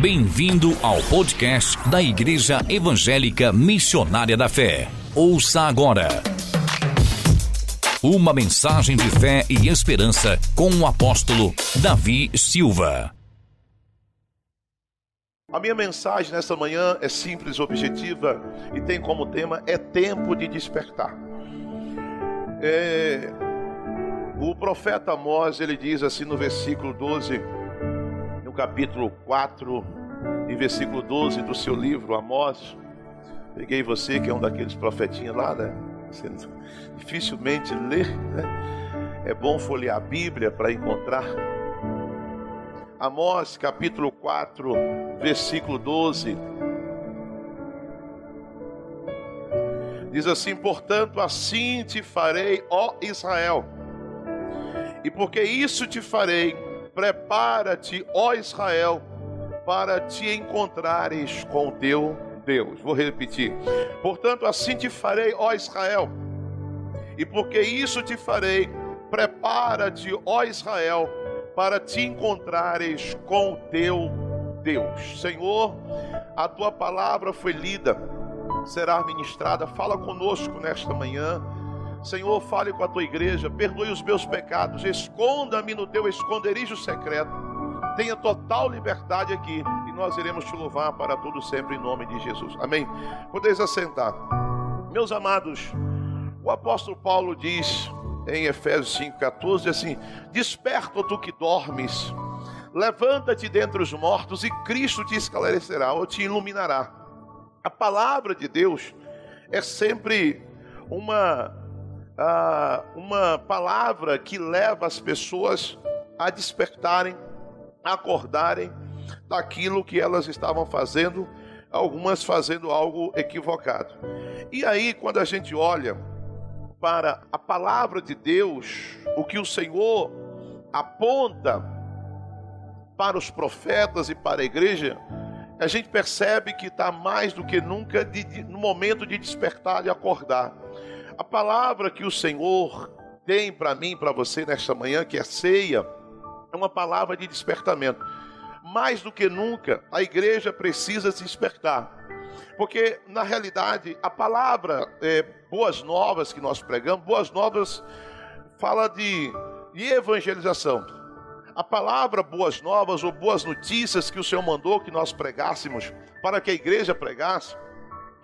Bem-vindo ao podcast da Igreja Evangélica Missionária da Fé. Ouça agora. Uma mensagem de fé e esperança com o apóstolo Davi Silva. A minha mensagem nessa manhã é simples, objetiva e tem como tema é tempo de despertar. É, o profeta Amós ele diz assim no versículo 12 capítulo 4 e versículo 12 do seu livro Amós. Peguei você, que é um daqueles profetinhos lá, né? Você dificilmente lê, né? É bom folhear a Bíblia para encontrar. Amós, capítulo 4, versículo 12. Diz assim: Portanto, assim te farei, ó Israel, e porque isso te farei, Prepara-te, ó Israel, para te encontrares com teu Deus. Vou repetir. Portanto, assim te farei, ó Israel, e porque isso te farei, prepara-te, ó Israel, para te encontrares com teu Deus. Senhor, a tua palavra foi lida, será ministrada. Fala conosco nesta manhã Senhor, fale com a tua igreja, perdoe os meus pecados, esconda-me no teu esconderijo secreto. Tenha total liberdade aqui e nós iremos te louvar para tudo sempre em nome de Jesus. Amém. Podeis assentar. Meus amados, o apóstolo Paulo diz em Efésios 5:14 assim: Desperta tu que dormes, levanta-te dentre os mortos e Cristo te esclarecerá ou te iluminará. A palavra de Deus é sempre uma ah, uma palavra que leva as pessoas a despertarem, a acordarem daquilo que elas estavam fazendo, algumas fazendo algo equivocado. E aí, quando a gente olha para a palavra de Deus, o que o Senhor aponta para os profetas e para a igreja, a gente percebe que está mais do que nunca de, de, no momento de despertar e acordar. A palavra que o Senhor tem para mim, para você nesta manhã, que é ceia, é uma palavra de despertamento. Mais do que nunca, a igreja precisa se despertar. Porque, na realidade, a palavra é, boas novas que nós pregamos, boas novas fala de, de evangelização. A palavra boas novas ou boas notícias que o Senhor mandou que nós pregássemos para que a igreja pregasse,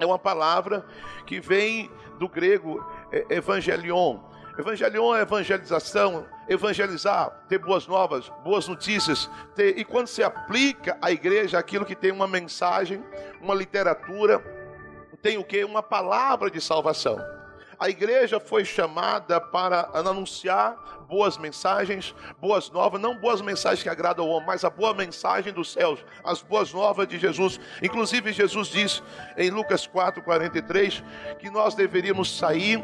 é uma palavra que vem do grego é, evangelion. Evangelion é evangelização, evangelizar, ter boas novas, boas notícias. Ter, e quando se aplica à igreja aquilo que tem uma mensagem, uma literatura, tem o que? Uma palavra de salvação. A igreja foi chamada para anunciar boas mensagens, boas novas, não boas mensagens que agradam ao homem, mas a boa mensagem dos céus, as boas novas de Jesus. Inclusive, Jesus diz em Lucas 4,43 que nós deveríamos sair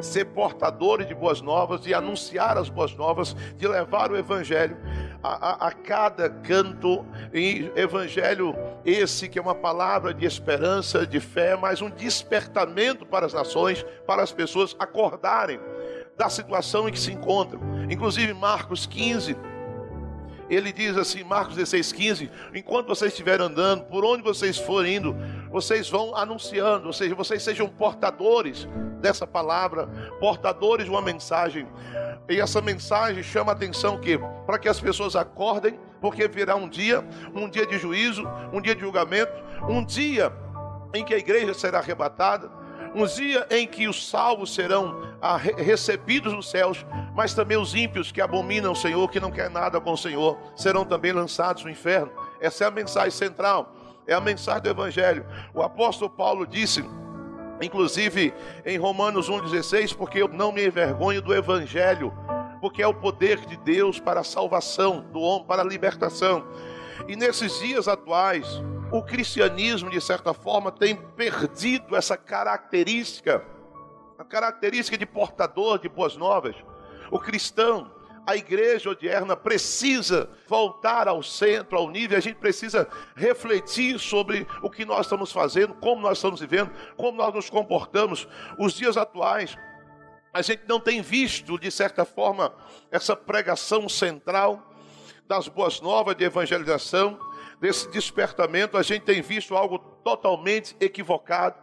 ser portadores de boas novas, de anunciar as boas novas, de levar o evangelho a, a, a, cada canto. E evangelho esse que é uma palavra de esperança, de fé, mas um despertamento para as nações, para as pessoas acordarem da situação em que se encontram. Inclusive Marcos 15, ele diz assim, Marcos 16, 15: enquanto vocês estiverem andando, por onde vocês forem indo, vocês vão anunciando, ou seja, vocês sejam portadores dessa palavra, portadores de uma mensagem. E essa mensagem chama a atenção que para que as pessoas acordem, porque virá um dia, um dia de juízo, um dia de julgamento, um dia em que a igreja será arrebatada, um dia em que os salvos serão ah, recebidos nos céus, mas também os ímpios que abominam o Senhor, que não querem nada com o Senhor, serão também lançados no inferno. Essa é a mensagem central, é a mensagem do Evangelho. O apóstolo Paulo disse, inclusive em Romanos 1,16, porque eu não me envergonho do Evangelho, porque é o poder de Deus para a salvação do homem, para a libertação. E nesses dias atuais, o cristianismo, de certa forma, tem perdido essa característica, a característica de portador de boas novas. O cristão, a igreja odierna precisa voltar ao centro, ao nível, a gente precisa refletir sobre o que nós estamos fazendo, como nós estamos vivendo, como nós nos comportamos. Os dias atuais, a gente não tem visto, de certa forma, essa pregação central das boas novas de evangelização, desse despertamento, a gente tem visto algo totalmente equivocado.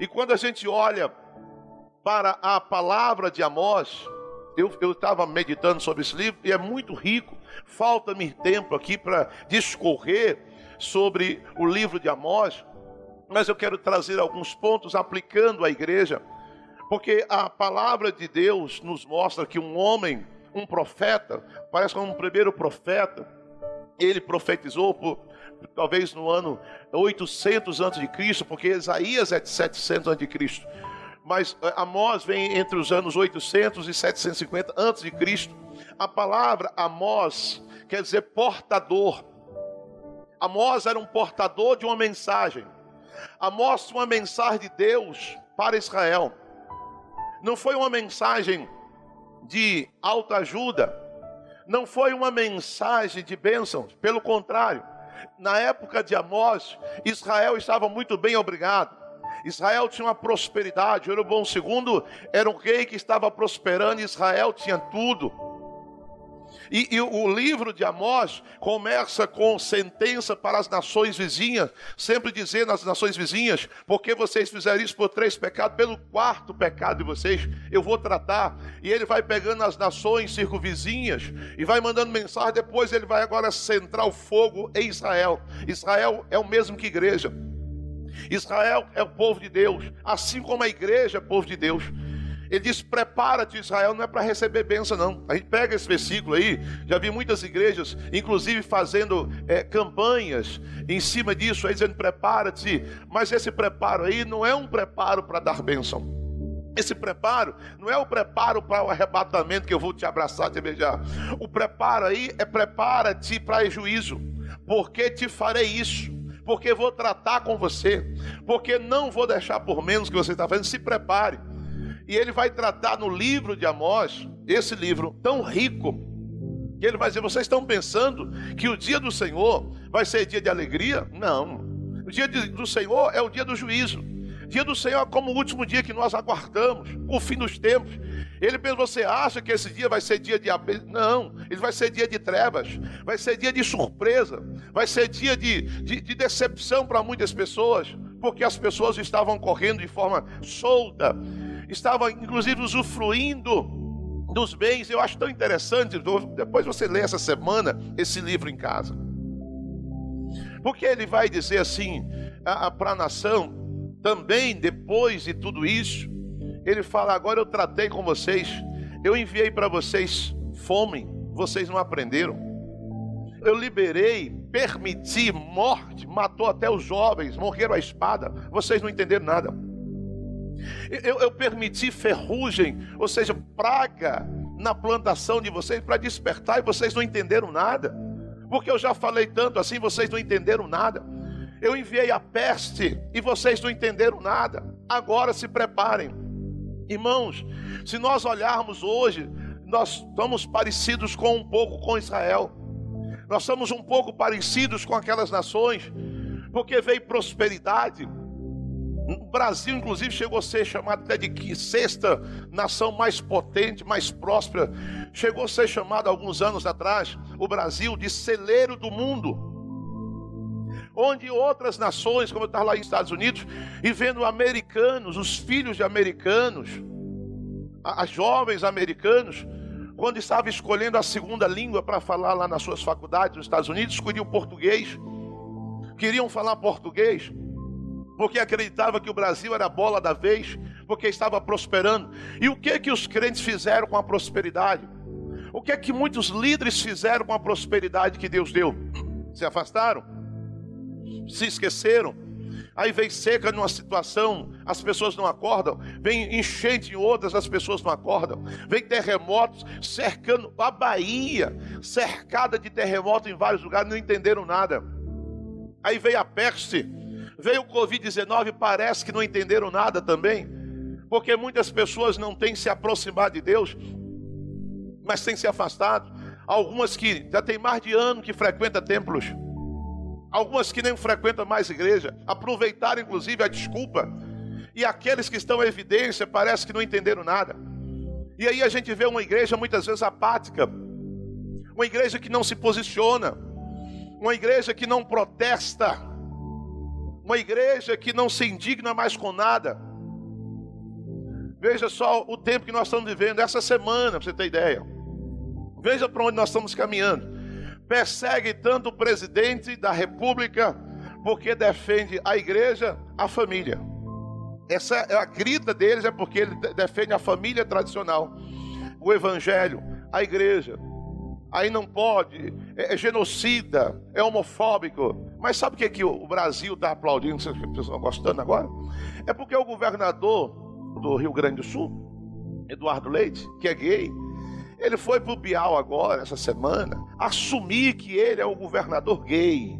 E quando a gente olha para a palavra de Amós, eu estava meditando sobre esse livro e é muito rico. Falta-me tempo aqui para discorrer sobre o livro de Amós, mas eu quero trazer alguns pontos aplicando à igreja, porque a palavra de Deus nos mostra que um homem, um profeta, parece como um primeiro profeta, ele profetizou por, talvez no ano 800 antes de Cristo, porque Isaías é de 700 antes de Cristo. Mas eh, Amós vem entre os anos 800 e 750 antes de Cristo. A palavra Amós quer dizer portador. Amós era um portador de uma mensagem. Amós uma mensagem de Deus para Israel. Não foi uma mensagem de alta ajuda, não foi uma mensagem de bênção, pelo contrário, na época de Amós, Israel estava muito bem obrigado. Israel tinha uma prosperidade. Jeroboão II era um rei que estava prosperando, Israel tinha tudo. E, e, o livro de Amós começa com sentença para as nações vizinhas, sempre dizendo às nações vizinhas: porque vocês fizeram isso por três pecados, pelo quarto pecado de vocês, eu vou tratar. E ele vai pegando as nações circunvizinhas e vai mandando mensagem. Depois ele vai agora centrar o fogo em Israel. Israel é o mesmo que igreja. Israel é o povo de Deus, assim como a igreja é povo de Deus. Ele diz: prepara-te, Israel, não é para receber bênção, não. A gente pega esse versículo aí, já vi muitas igrejas, inclusive fazendo é, campanhas em cima disso, aí dizendo: prepara-te. Mas esse preparo aí não é um preparo para dar bênção. Esse preparo não é o preparo para o arrebatamento que eu vou te abraçar, te beijar. O preparo aí é prepara-te para juízo, porque te farei isso porque vou tratar com você, porque não vou deixar por menos que você está fazendo. Se prepare. E ele vai tratar no livro de Amós, esse livro tão rico, que ele vai dizer: vocês estão pensando que o dia do Senhor vai ser dia de alegria? Não. O dia do Senhor é o dia do juízo. Dia do Senhor é como o último dia que nós aguardamos, o fim dos tempos. Ele pensa, você acha que esse dia vai ser dia de Não, ele vai ser dia de trevas, vai ser dia de surpresa, vai ser dia de, de, de decepção para muitas pessoas, porque as pessoas estavam correndo de forma solta, estava inclusive usufruindo dos bens. Eu acho tão interessante, depois você lê essa semana esse livro em casa. Porque ele vai dizer assim para a nação, também depois de tudo isso, ele fala: agora eu tratei com vocês, eu enviei para vocês fome, vocês não aprenderam. Eu liberei, permiti morte, matou até os jovens, morreram a espada, vocês não entenderam nada. Eu, eu permiti ferrugem, ou seja, praga na plantação de vocês para despertar e vocês não entenderam nada. Porque eu já falei tanto assim, vocês não entenderam nada. Eu enviei a peste e vocês não entenderam nada. Agora se preparem. Irmãos, se nós olharmos hoje, nós estamos parecidos com um pouco com Israel. Nós somos um pouco parecidos com aquelas nações, porque veio prosperidade, o Brasil, inclusive, chegou a ser chamado até de sexta nação mais potente, mais próspera. Chegou a ser chamado alguns anos atrás, o Brasil, de celeiro do mundo. Onde outras nações, como eu estava lá nos Estados Unidos, e vendo americanos, os filhos de americanos, as jovens americanos, quando estavam escolhendo a segunda língua para falar lá nas suas faculdades nos Estados Unidos, escolhiam português, queriam falar português porque acreditava que o Brasil era a bola da vez, porque estava prosperando. E o que que os crentes fizeram com a prosperidade? O que é que muitos líderes fizeram com a prosperidade que Deus deu? Se afastaram? Se esqueceram? Aí vem seca numa situação, as pessoas não acordam. Vem enchente em outras, as pessoas não acordam. Vem terremotos cercando a Bahia, cercada de terremotos em vários lugares, não entenderam nada. Aí veio a peste, Veio o Covid-19, parece que não entenderam nada também, porque muitas pessoas não têm se aproximado de Deus, mas têm se afastado. Algumas que já tem mais de ano que frequentam templos, algumas que nem frequentam mais igreja, aproveitaram inclusive a desculpa, e aqueles que estão em evidência parece que não entenderam nada. E aí a gente vê uma igreja muitas vezes apática, uma igreja que não se posiciona, uma igreja que não protesta, uma igreja que não se indigna mais com nada. Veja só o tempo que nós estamos vivendo, essa semana, para você ter ideia. Veja para onde nós estamos caminhando. Persegue tanto o presidente da república, porque defende a igreja, a família. Essa é a grita deles é porque ele defende a família tradicional, o evangelho, a igreja. Aí não pode, é, é genocida, é homofóbico. Mas sabe o que, que o Brasil está aplaudindo, vocês estão gostando agora? É porque o governador do Rio Grande do Sul, Eduardo Leite, que é gay, ele foi para o Bial agora, essa semana, assumir que ele é o governador gay.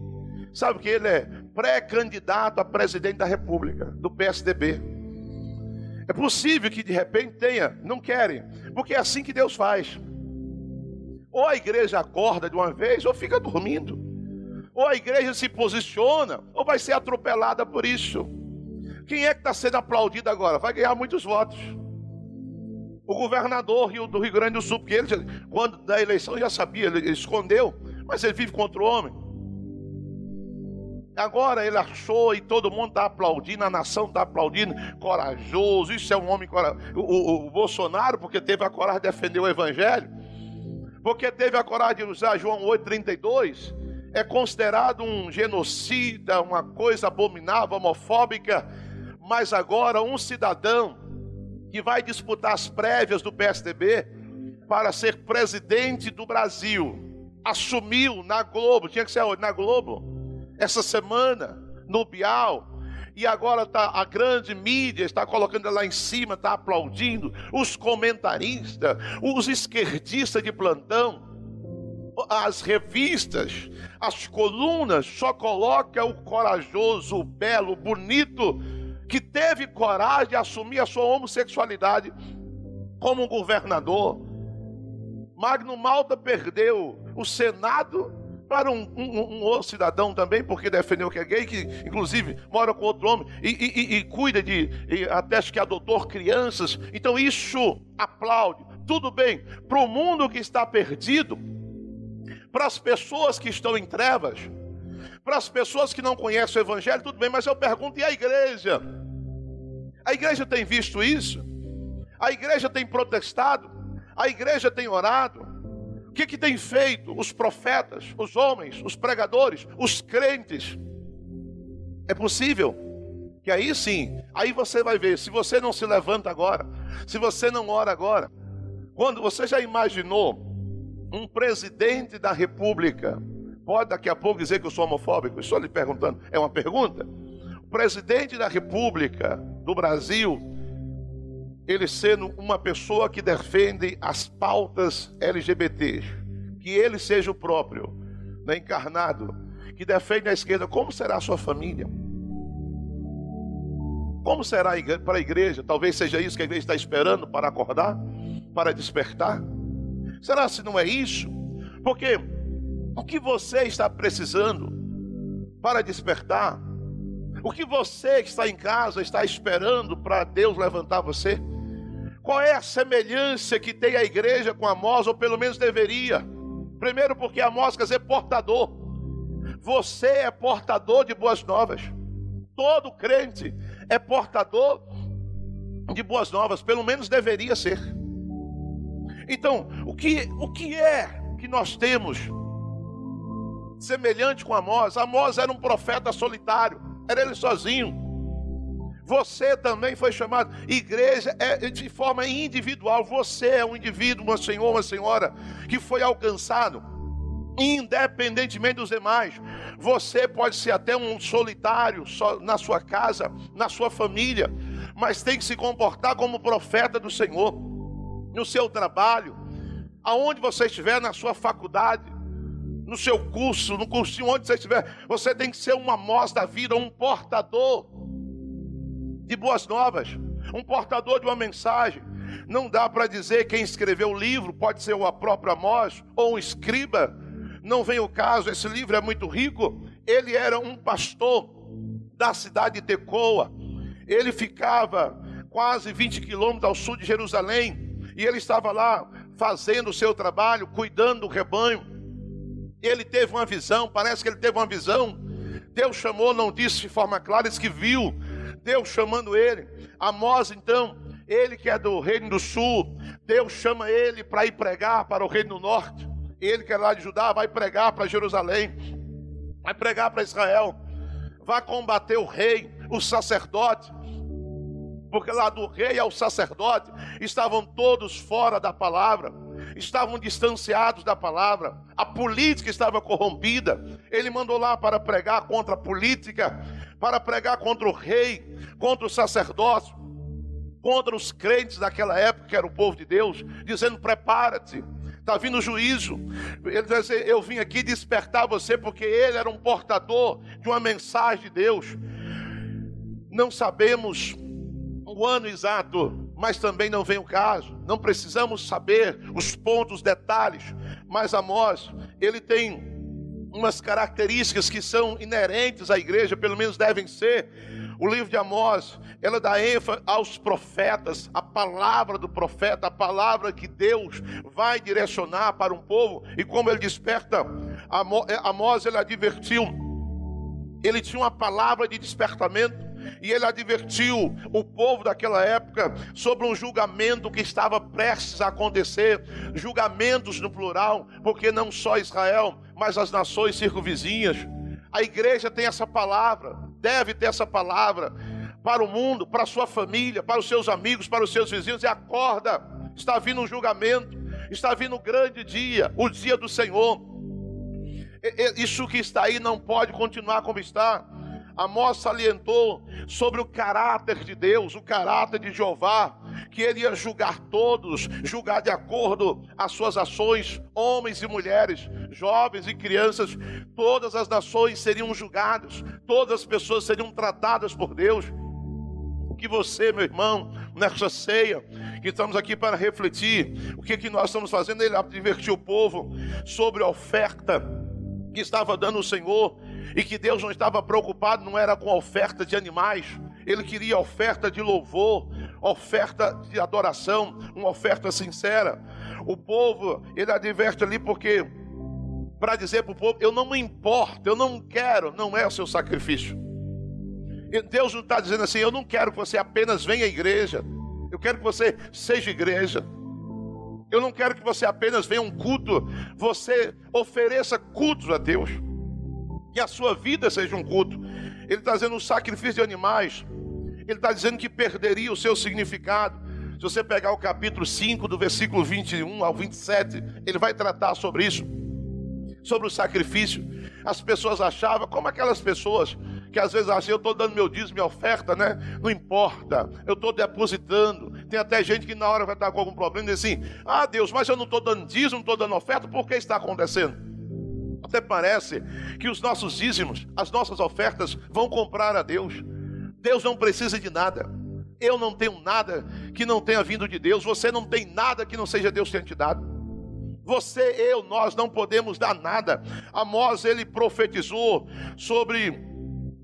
Sabe que ele é pré-candidato a presidente da República, do PSDB. É possível que de repente tenha, não querem, porque é assim que Deus faz. Ou a igreja acorda de uma vez, ou fica dormindo. Ou a igreja se posiciona, ou vai ser atropelada por isso. Quem é que está sendo aplaudido agora? Vai ganhar muitos votos. O governador do Rio Grande do Sul, porque ele, quando da eleição, já sabia, ele escondeu, mas ele vive contra o homem. Agora ele achou e todo mundo está aplaudindo, a nação está aplaudindo, corajoso, isso é um homem corajoso. O, o, Bolsonaro, porque teve a coragem de defender o Evangelho, porque teve a coragem de usar João 8,32, é considerado um genocida, uma coisa abominável, homofóbica, mas agora um cidadão que vai disputar as prévias do PSDB para ser presidente do Brasil, assumiu na Globo, tinha que ser na Globo essa semana no Bial. E agora tá, a grande mídia está colocando lá em cima, está aplaudindo. Os comentaristas, os esquerdistas de plantão, as revistas, as colunas, só coloca o corajoso, o belo, o bonito, que teve coragem de assumir a sua homossexualidade como governador. Magno Malta perdeu o Senado para um, um, um, outro cidadão também, porque defendeu que é gay, que inclusive mora com outro homem e, e, e cuida de, e até que adotou crianças. Então isso aplaude. Tudo bem, para o mundo que está perdido, para as pessoas que estão em trevas, para as pessoas que não conhecem o Evangelho, tudo bem, mas eu pergunto: e a igreja? A igreja tem visto isso? A igreja tem protestado? A igreja tem orado? que, que tem feito os profetas, os homens, os pregadores, os crentes? É possível que aí sim, aí você vai ver, se você não se levanta agora, se você não ora agora, quando você já imaginou um presidente da república, pode daqui a pouco dizer que eu sou homofóbico, estou lhe perguntando, é uma pergunta? O presidente da república do Brasil ele sendo uma pessoa que defende as pautas LGBT, que ele seja o próprio, né, encarnado, que defende a esquerda, como será a sua família? Como será para a igreja? Talvez seja isso que a igreja está esperando para acordar, para despertar. Será se não é isso? Porque o que você está precisando para despertar, o que você que está em casa está esperando para Deus levantar você, qual é a semelhança que tem a igreja com Amós, ou pelo menos deveria? Primeiro, porque Amós quer dizer portador. Você é portador de boas novas. Todo crente é portador de boas novas, pelo menos deveria ser. Então, o que, o que é que nós temos semelhante com Amós? Amós era um profeta solitário, era ele sozinho. Você também foi chamado. Igreja é de forma individual. Você é um indivíduo, uma senhora, uma senhora que foi alcançado independentemente dos demais. Você pode ser até um solitário na sua casa, na sua família, mas tem que se comportar como profeta do Senhor no seu trabalho, aonde você estiver na sua faculdade, no seu curso, no cursinho onde você estiver, você tem que ser uma amostra da vida, um portador de boas novas, um portador de uma mensagem. Não dá para dizer quem escreveu o livro, pode ser o próprio Amós ou um escriba. Não vem o caso, esse livro é muito rico. Ele era um pastor da cidade de Tecoa. Ele ficava quase 20 quilômetros ao sul de Jerusalém. E ele estava lá fazendo o seu trabalho, cuidando do rebanho. Ele teve uma visão, parece que ele teve uma visão. Deus chamou, não disse de forma clara, disse que viu. Deus chamando ele. Amós, então, ele que é do reino do sul, Deus chama ele para ir pregar para o reino do norte. Ele que é lá de Judá, vai pregar para Jerusalém, vai pregar para Israel, vai combater o rei, o sacerdote, porque lá do rei ao sacerdote estavam todos fora da palavra, estavam distanciados da palavra, a política estava corrompida. Ele mandou lá para pregar contra a política, para pregar contra o rei, contra o sacerdote, contra os crentes daquela época, que era o povo de Deus, dizendo: prepara-te, está vindo o juízo. Ele diz assim, Eu vim aqui despertar você, porque ele era um portador de uma mensagem de Deus. Não sabemos o ano exato, mas também não vem o caso. Não precisamos saber os pontos, detalhes, mas Amós, ele tem umas características que são inerentes à igreja, pelo menos devem ser. O livro de Amós, ela dá ênfase aos profetas, a palavra do profeta, a palavra que Deus vai direcionar para um povo, e como ele desperta, Amós ele advertiu, ele tinha uma palavra de despertamento, e ele advertiu o povo daquela época sobre um julgamento que estava prestes a acontecer, julgamentos no plural, porque não só Israel, mas as nações circunvizinhas. A igreja tem essa palavra, deve ter essa palavra para o mundo, para a sua família, para os seus amigos, para os seus vizinhos, e acorda, está vindo um julgamento, está vindo um grande dia, o dia do Senhor. Isso que está aí não pode continuar como está. Amós salientou sobre o caráter de Deus, o caráter de Jeová, que ele ia julgar todos, julgar de acordo às suas ações, homens e mulheres, jovens e crianças, todas as nações seriam julgadas, todas as pessoas seriam tratadas por Deus. Que você, meu irmão, nessa ceia, que estamos aqui para refletir, o que, que nós estamos fazendo? Ele advertiu o povo sobre a oferta que estava dando o Senhor e que Deus não estava preocupado, não era com a oferta de animais, ele queria oferta de louvor, oferta de adoração, uma oferta sincera. O povo, ele adverte ali porque, para dizer para o povo: eu não me importo, eu não quero, não é o seu sacrifício. E Deus não está dizendo assim: eu não quero que você apenas venha à igreja, eu quero que você seja igreja. Eu não quero que você apenas venha um culto, você ofereça cultos a Deus que a sua vida seja um culto. Ele está dizendo o sacrifício de animais. Ele está dizendo que perderia o seu significado. Se você pegar o capítulo 5, do versículo 21 ao 27, ele vai tratar sobre isso. Sobre o sacrifício. As pessoas achavam, como aquelas pessoas que às vezes acham, eu estou dando meu dízimo, minha oferta, né? Não importa, eu estou depositando. Tem até gente que na hora vai estar com algum problema e diz assim: Ah, Deus, mas eu não estou dando dízimo, não estou dando oferta, por que está acontecendo? Até parece que os nossos dízimos, as nossas ofertas vão comprar a Deus. Deus não precisa de nada. Eu não tenho nada que não tenha vindo de Deus. Você não tem nada que não seja Deus tenha te dado. Você, eu, nós não podemos dar nada. Amós, ele profetizou sobre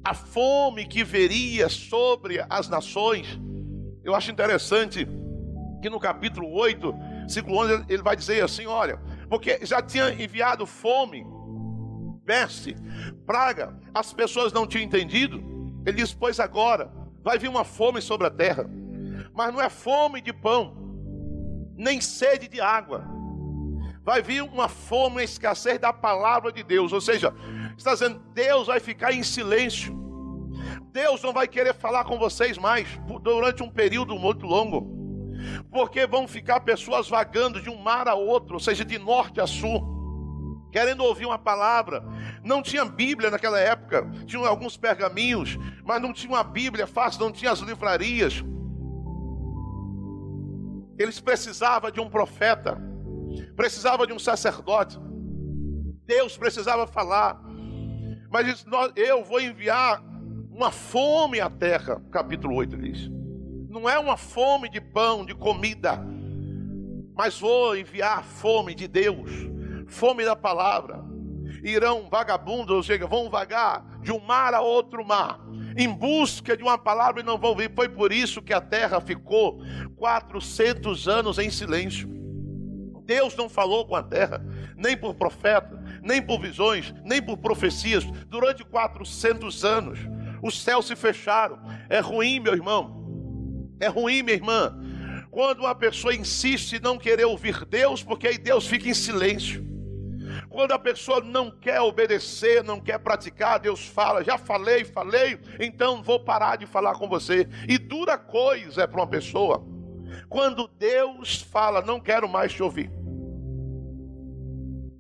a fome que veria sobre as nações. Eu acho interessante que no capítulo 8, versículo 11, ele vai dizer assim: olha, porque já tinha enviado fome peste, praga, as pessoas não tinham entendido. Ele diz: Pois agora vai vir uma fome sobre a terra, mas não é fome de pão, nem sede de água. Vai vir uma fome, uma escassez da palavra de Deus. Ou seja, está dizendo: Deus vai ficar em silêncio. Deus não vai querer falar com vocês mais durante um período muito longo. Porque vão ficar pessoas vagando de um mar a outro, ou seja, de norte a sul querendo ouvir uma palavra. Não tinha Bíblia naquela época, tinham alguns pergaminhos, mas não tinha uma Bíblia fácil, não tinha as livrarias. Eles precisavam de um profeta, precisavam de um sacerdote. Deus precisava falar. Mas eu vou enviar uma fome à terra, capítulo 8 diz. Não é uma fome de pão, de comida, mas vou enviar fome de Deus fome da palavra. Irão vagabundos, ou seja, vão vagar de um mar a outro mar, em busca de uma palavra e não vão vir. Foi por isso que a terra ficou 400 anos em silêncio. Deus não falou com a terra, nem por profeta, nem por visões, nem por profecias, durante 400 anos. Os céus se fecharam. É ruim, meu irmão. É ruim, minha irmã. Quando uma pessoa insiste em não querer ouvir Deus, porque aí Deus fica em silêncio. Quando a pessoa não quer obedecer, não quer praticar, Deus fala: já falei, falei, então vou parar de falar com você. E dura coisa é para uma pessoa quando Deus fala: não quero mais te ouvir.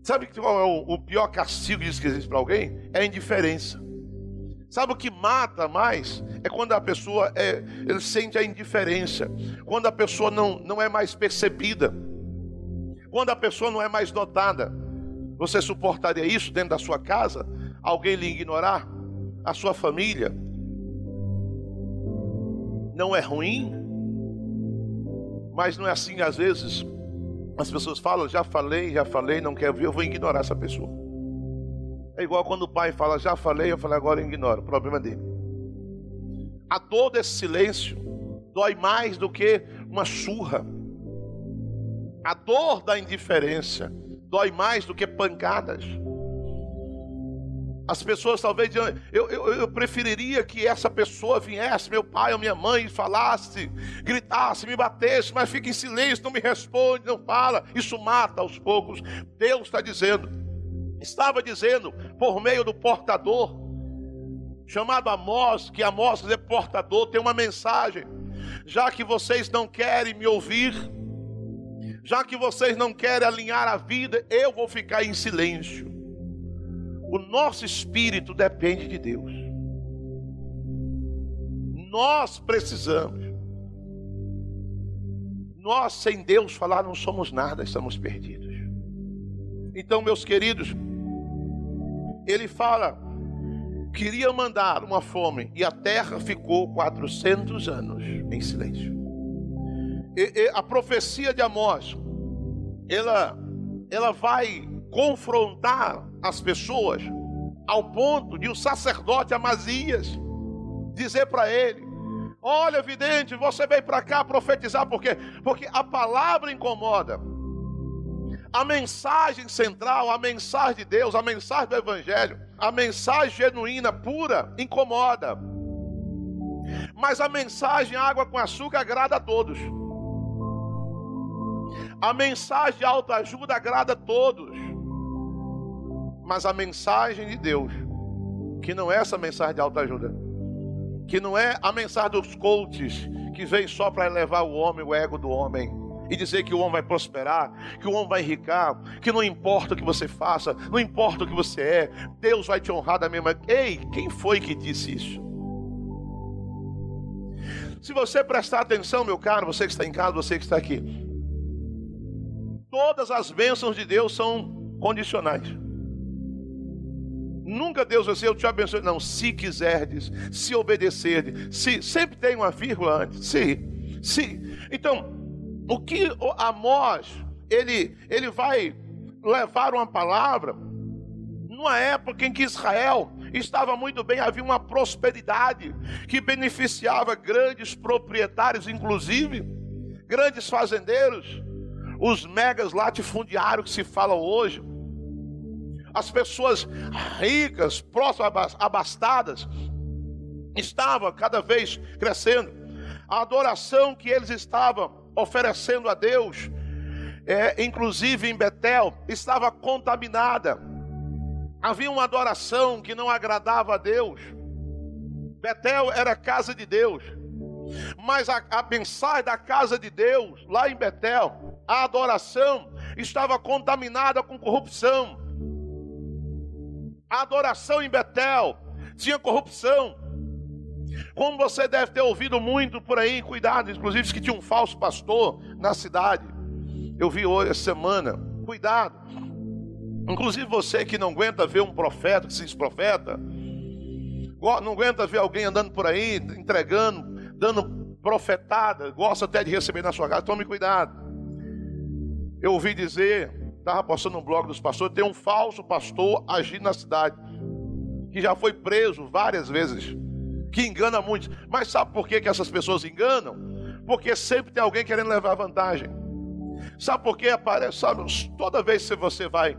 Sabe qual é o, pior castigo que existe para alguém? É a indiferença. Sabe o que mata mais? É quando a pessoa é, ele sente a indiferença, quando a pessoa não, não é mais percebida, quando a pessoa não é mais notada. Você suportaria isso dentro da sua casa? Alguém lhe ignorar? A sua família? Não é ruim? Mas não é assim, às vezes, as pessoas falam, já falei, já falei, não quero ver, eu vou ignorar essa pessoa. É igual quando o pai fala, já falei, eu falo, agora eu ignoro, o problema dele. A dor desse silêncio dói mais do que uma surra. A dor da indiferença dói mais do que pancadas. As pessoas talvez eu, eu, eu, preferiria que essa pessoa viesse, meu pai ou minha mãe, falasse, gritasse, me batesse, mas fica em silêncio, não me responde, não fala. Isso mata aos poucos. Deus está dizendo, estava dizendo por meio do portador, chamado Amós, que Amós é portador, tem uma mensagem. Já que vocês não querem me ouvir, já que vocês não querem alinhar a vida, eu vou ficar em silêncio. O nosso espírito depende de Deus. Nós precisamos. Nós sem Deus falar não somos nada, estamos perdidos. Então, meus queridos, ele fala: queria mandar uma fome e a terra ficou 400 anos em silêncio e, e a profecia de Amós, ela, ela vai confrontar as pessoas ao ponto de o sacerdote Amazias dizer para ele: Olha, vidente, você veio para cá profetizar por quê? Porque a palavra incomoda. A mensagem central, a mensagem de Deus, a mensagem do Evangelho, a mensagem genuína, pura, incomoda. Mas a mensagem água com açúcar agrada a todos. A mensagem de autoajuda agrada a todos. Mas a mensagem de Deus, que não é essa mensagem de autoajuda, que não é a mensagem dos coaches, que vem só para elevar o homem, o ego do homem, e dizer que o homem vai prosperar, que o homem vai enricar, que não importa o que você faça, não importa o que você é, Deus vai te honrar da mesma. Ei, quem foi que disse isso? Se você prestar atenção, meu caro, você que está em casa, você que está aqui, Todas as bênçãos de Deus são condicionais. Nunca Deus vai ser eu te abençoe. Não, se quiserdes, se obedecerdes, se sempre tem uma vírgula antes. Se, se. Então, o que Amós ele ele vai levar uma palavra numa época em que Israel estava muito bem, havia uma prosperidade que beneficiava grandes proprietários, inclusive grandes fazendeiros os megas latifundiários que se fala hoje, as pessoas ricas, próximas, abastadas, estavam cada vez crescendo. A adoração que eles estavam oferecendo a Deus, é, inclusive em Betel, estava contaminada. Havia uma adoração que não agradava a Deus. Betel era a casa de Deus. Mas a, a mensagem da casa de Deus, lá em Betel, a adoração estava contaminada com corrupção. A adoração em Betel tinha corrupção. Como você deve ter ouvido muito por aí, cuidado, inclusive que tinha um falso pastor na cidade. Eu vi hoje essa semana, cuidado. Inclusive você que não aguenta ver um profeta, que se diz profeta, não aguenta ver alguém andando por aí, entregando, dando profetada, gosta até de receber na sua casa, tome cuidado. Eu ouvi dizer, estava postando no blog dos pastores, tem um falso pastor agindo na cidade, que já foi preso várias vezes, que engana muitos. Mas sabe por que, que essas pessoas enganam? Porque sempre tem alguém querendo levar vantagem. Sabe por que aparece? Sabe, toda vez que você vai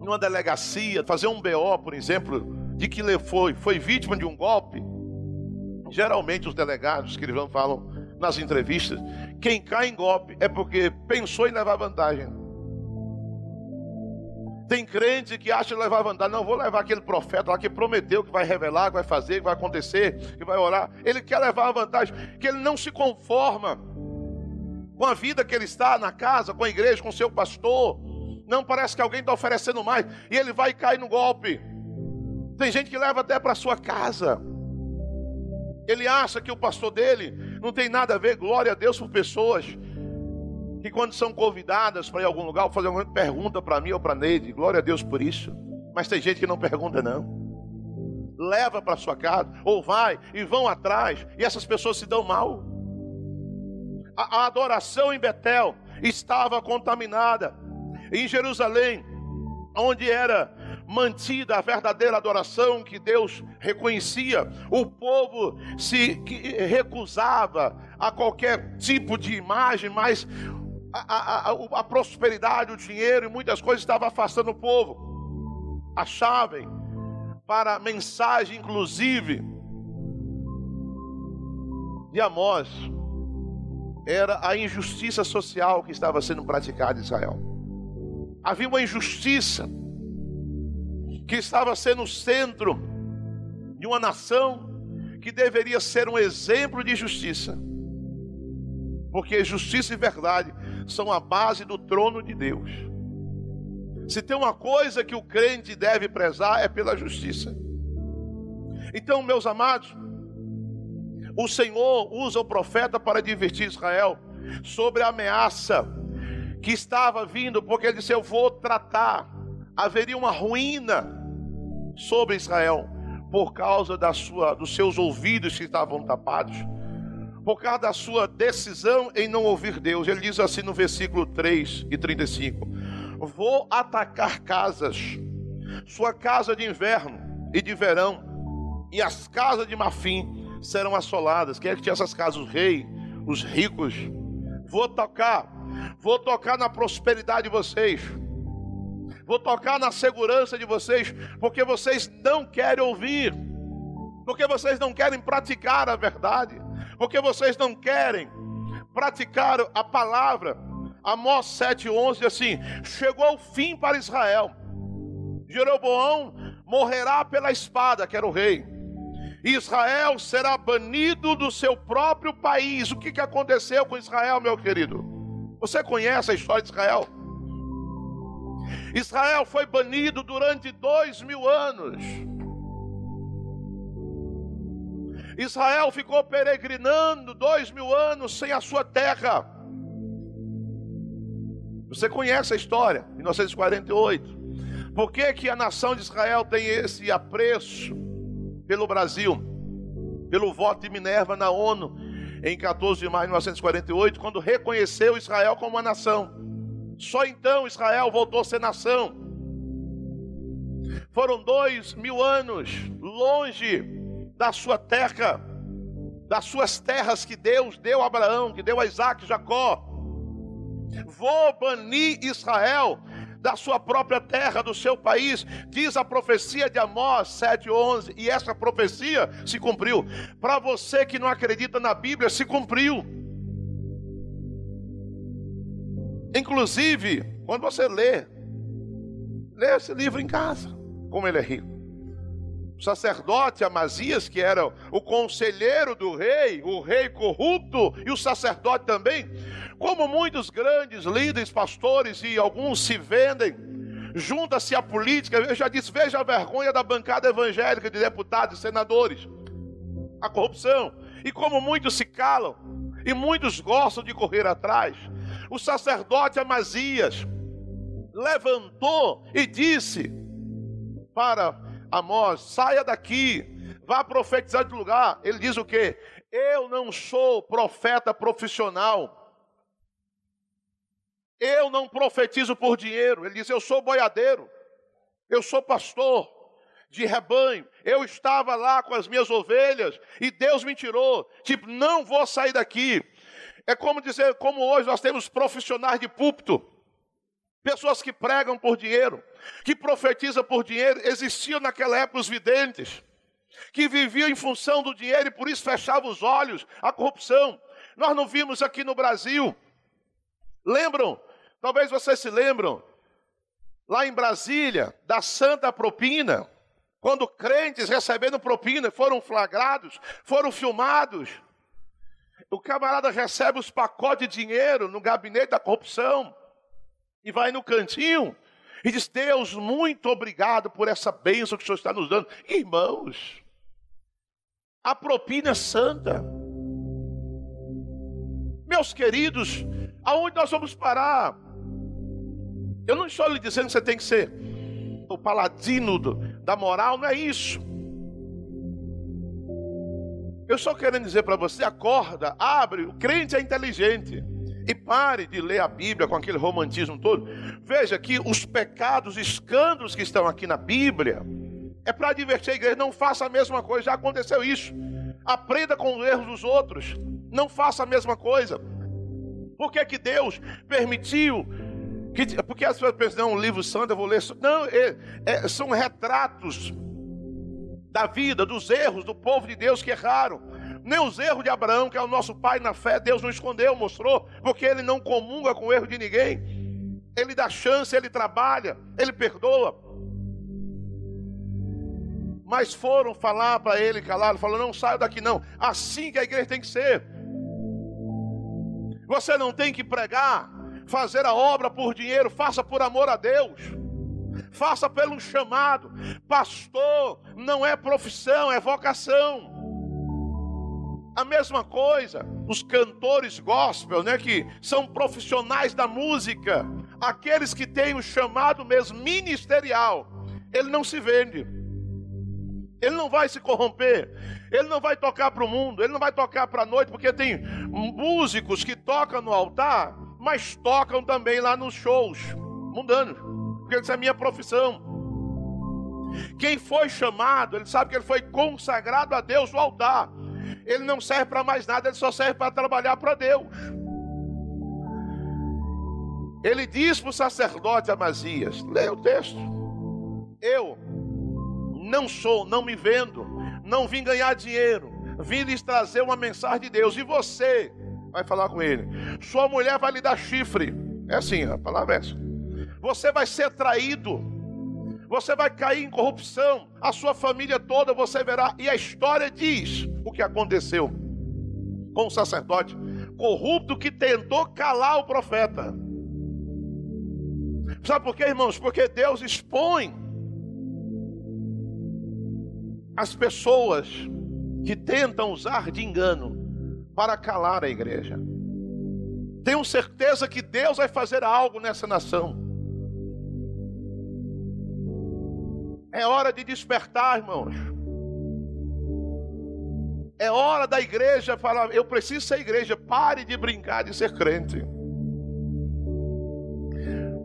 numa delegacia, fazer um BO, por exemplo, de que foi, foi vítima de um golpe, geralmente os delegados que eles falam nas entrevistas, quem cai em golpe é porque pensou em levar vantagem. Tem crente que acha levar vantagem. Não, vou levar aquele profeta lá que prometeu que vai revelar, que vai fazer, que vai acontecer, que vai orar. Ele quer levar a vantagem, que ele não se conforma com a vida que ele está na casa, com a igreja, com o seu pastor. Não parece que alguém está oferecendo mais e ele vai cair no golpe. Tem gente que leva até para sua casa. Ele acha que o pastor dele não tem nada a ver, glória a Deus por pessoas que quando são convidadas para ir a algum lugar, fazer alguma pergunta para mim ou para Neide, glória a Deus por isso. Mas tem gente que não pergunta não. Leva para sua casa, ou vai e vão atrás, e essas pessoas se dão mal. A, a adoração em Betel estava contaminada. Em Jerusalém, onde era mantida a verdadeira adoração que Deus reconhecia, o povo se recusava a qualquer tipo de imagem, mas a, a, a, prosperidade, o dinheiro e muitas coisas estavam afastando o povo. A chave para a mensagem, inclusive, de Amós era a injustiça social que estava sendo praticada em Israel. Havia uma injustiça que estava sendo o centro de uma nação que deveria ser um exemplo de justiça. Porque justiça e verdade são a base do trono de Deus. Se tem uma coisa que o crente deve prezar é pela justiça. Então, meus amados, o Senhor usa o profeta para divertir Israel sobre a ameaça que estava vindo, porque ele disse: Eu vou tratar. Haveria uma ruína sobre Israel por causa da sua, dos seus ouvidos que estavam tapados por causa da sua decisão em não ouvir Deus. Ele diz assim no versículo 3 e 35: Vou atacar casas, sua casa de inverno e de verão, e as casas de marfim serão assoladas. Quem é que tinha essas casas? Os reis, os ricos. Vou tocar, vou tocar na prosperidade de vocês. Vou tocar na segurança de vocês, porque vocês não querem ouvir, porque vocês não querem praticar a verdade porque vocês não querem praticar a palavra. Amós 7,11 assim: chegou o fim para Israel. Jeroboão morrerá pela espada, que era o rei. Israel será banido do seu próprio país. O que, que aconteceu com Israel, meu querido? Você conhece a história de Israel? Israel foi banido durante dois mil anos. Israel ficou peregrinando dois mil anos sem a sua terra. Você conhece a história, 1948. Por que, que a nação de Israel tem esse apreço pelo Brasil? Pelo voto de Minerva na ONU, em 14 de maio de 1948, quando reconheceu Israel como uma nação. Só então Israel voltou a ser nação. Foram dois mil anos longe da sua terra, das suas terras que Deus deu a Abraão, que deu a Isaac Jacó. Vou banir Israel da sua própria terra, do seu país, diz a profecia de Amós 7:11, e essa profecia se cumpriu. Para você que não acredita na Bíblia, se cumpriu. Inclusive, quando você lê, lê esse livro em casa, como ele é rico o sacerdote Amazias, que era o conselheiro do rei, o rei corrupto e o sacerdote também, como muitos grandes líderes, pastores e alguns se vendem, junta-se à política. Eu já disse: veja a vergonha da bancada evangélica de deputados e senadores, a corrupção. E como muitos se calam e muitos gostam de correr atrás, o sacerdote Amazias levantou e disse para Amós, saia daqui, vá profetizar de lugar. Ele diz o que? Eu não sou profeta profissional. Eu não profetizo por dinheiro. Ele diz: Eu sou boiadeiro. Eu sou pastor de rebanho. Eu estava lá com as minhas ovelhas e Deus me tirou. Tipo, não vou sair daqui. É como dizer, como hoje nós temos profissionais de púlpito Pessoas que pregam por dinheiro, que profetizam por dinheiro, existiam naquela época os videntes, que viviam em função do dinheiro e por isso fechavam os olhos à corrupção. Nós não vimos aqui no Brasil. Lembram? Talvez vocês se lembram. Lá em Brasília, da Santa Propina, quando crentes recebendo propina foram flagrados, foram filmados. O camarada recebe os pacotes de dinheiro no gabinete da corrupção e vai no cantinho e diz: Deus, muito obrigado por essa bênção que o Senhor está nos dando. Irmãos, a propina é santa. Meus queridos, aonde nós vamos parar? Eu não estou lhe dizendo que você tem que ser o paladino da moral, não é isso. Eu só querendo dizer para você: acorda, abre, o crente é inteligente. E pare de ler a Bíblia com aquele romantismo todo. Veja que os pecados, escândalos que estão aqui na Bíblia, é para advertir a igreja: não faça a mesma coisa, já aconteceu isso. Aprenda com os erros dos outros, não faça a mesma coisa. Por que, que Deus permitiu? Que, porque as pessoas pensam, não, um livro santo eu vou ler. Não, é, é, são retratos da vida, dos erros do povo de Deus que erraram. Nem os erros de Abraão, que é o nosso pai na fé, Deus não escondeu, mostrou, porque ele não comunga com o erro de ninguém. Ele dá chance, ele trabalha, ele perdoa. Mas foram falar para ele calado, falou: não saia daqui não. Assim que a igreja tem que ser. Você não tem que pregar, fazer a obra por dinheiro, faça por amor a Deus. Faça pelo chamado. Pastor não é profissão, é vocação. A mesma coisa, os cantores gospel, né, que são profissionais da música, aqueles que têm o chamado mesmo ministerial, ele não se vende. Ele não vai se corromper, ele não vai tocar para o mundo, ele não vai tocar para a noite, porque tem músicos que tocam no altar, mas tocam também lá nos shows mundanos, porque isso é minha profissão. Quem foi chamado, ele sabe que ele foi consagrado a Deus no altar ele não serve para mais nada, ele só serve para trabalhar para Deus. Ele diz para o sacerdote Amazias: leia o texto. Eu não sou, não me vendo, não vim ganhar dinheiro, vim lhes trazer uma mensagem de Deus. E você vai falar com ele: sua mulher vai lhe dar chifre. É assim, a palavra é essa. Você vai ser traído você vai cair em corrupção, a sua família toda você verá. E a história diz o que aconteceu com o sacerdote corrupto que tentou calar o profeta. Sabe por quê, irmãos? Porque Deus expõe as pessoas que tentam usar de engano para calar a igreja. Tenho certeza que Deus vai fazer algo nessa nação. É hora de despertar, irmãos. É hora da igreja falar: eu preciso ser igreja. Pare de brincar de ser crente.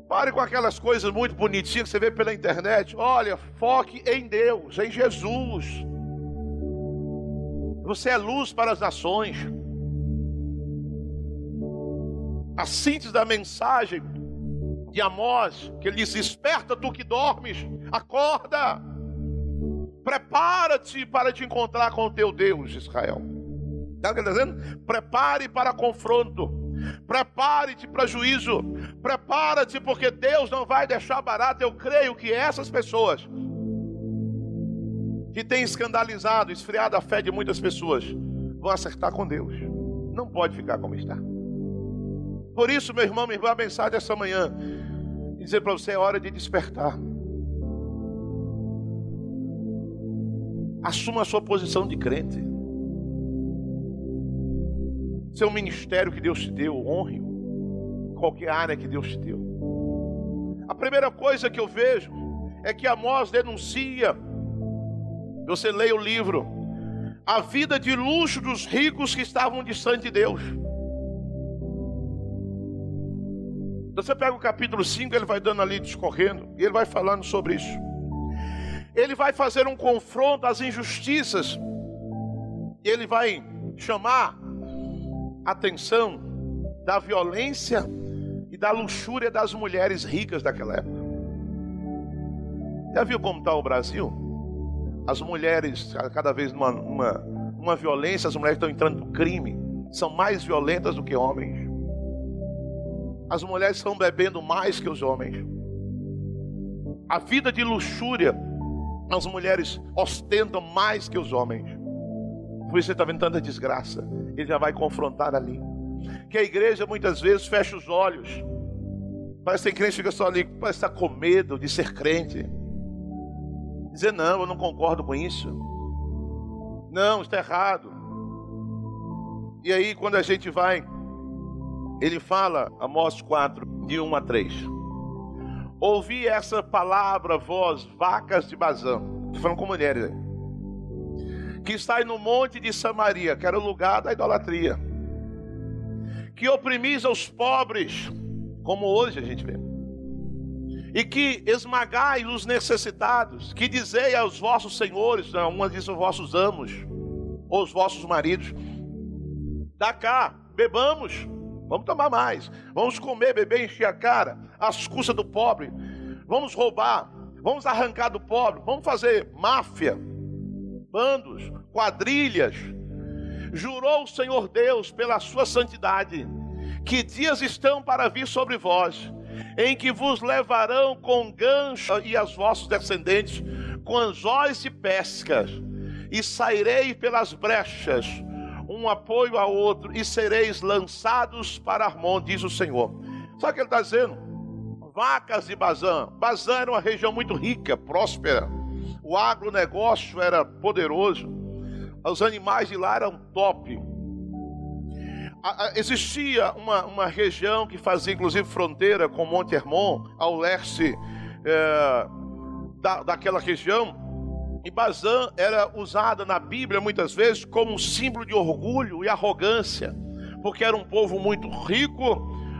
Pare com aquelas coisas muito bonitinhas que você vê pela internet. Olha, foque em Deus, em Jesus. Você é luz para as nações. A síntese da mensagem de Amós, que ele diz: Desperta tu que dormes, acorda, prepara-te para te encontrar com o teu Deus, Israel. Está o que está dizendo? Prepare para confronto. Prepare-te para juízo. Prepara-te, porque Deus não vai deixar barato. Eu creio que essas pessoas que têm escandalizado, esfriado a fé de muitas pessoas, vão acertar com Deus. Não pode ficar como está. Por isso, meu irmão, minha irmã, a mensagem dessa manhã dizer para você: é hora de despertar. Assuma a sua posição de crente. Seu ministério que Deus te deu, honre qualquer área que Deus te deu. A primeira coisa que eu vejo é que Amós denuncia. Você leia o livro, a vida de luxo dos ricos que estavam distante de Deus. Você pega o capítulo 5, ele vai dando ali discorrendo, e ele vai falando sobre isso. Ele vai fazer um confronto às injustiças, e ele vai chamar a atenção da violência e da luxúria das mulheres ricas daquela época. Já viu como está o Brasil? As mulheres, cada vez numa, uma, uma violência, as mulheres estão entrando no crime, são mais violentas do que homens. As mulheres estão bebendo mais que os homens. A vida de luxúria, as mulheres ostentam mais que os homens. Por isso você está vendo tanta desgraça. Ele já vai confrontar ali. Que a igreja muitas vezes fecha os olhos. Parece que tem crente que fica só ali, parece estar com medo de ser crente. Dizer, não, eu não concordo com isso. Não, está errado. E aí, quando a gente vai, ele fala, Amós 4, de 1 a 3. Ouvi essa palavra, vós, vacas de Bazã. Estou falando com mulheres. Que está no monte de Samaria, que era o lugar da idolatria. Que oprimis os pobres, como hoje a gente vê e que esmagai os necessitados, que dizei aos vossos senhores, não, uma diz vossos amos, ou os vossos maridos, dá cá, bebamos, vamos tomar mais, vamos comer, beber, encher a cara, às custas do pobre, vamos roubar, vamos arrancar do pobre, vamos fazer máfia, bandos, quadrilhas. Jurou o Senhor Deus pela sua santidade, que dias estão para vir sobre vós em que vos levarão com gancho e as vossos descendentes com anzóis e pescas, e saireis pelas brechas, um apoio ao outro, e sereis lançados para Armon, diz o Senhor. Sabe o que ele está dizendo? Vacas de Bazã. Bazã era uma região muito rica, próspera. O agronegócio era poderoso. Os animais de lá eram top existia uma, uma região que fazia inclusive fronteira com Monte Hermon, ao leste é, da, daquela região. E Bazã era usada na Bíblia muitas vezes como um símbolo de orgulho e arrogância, porque era um povo muito rico,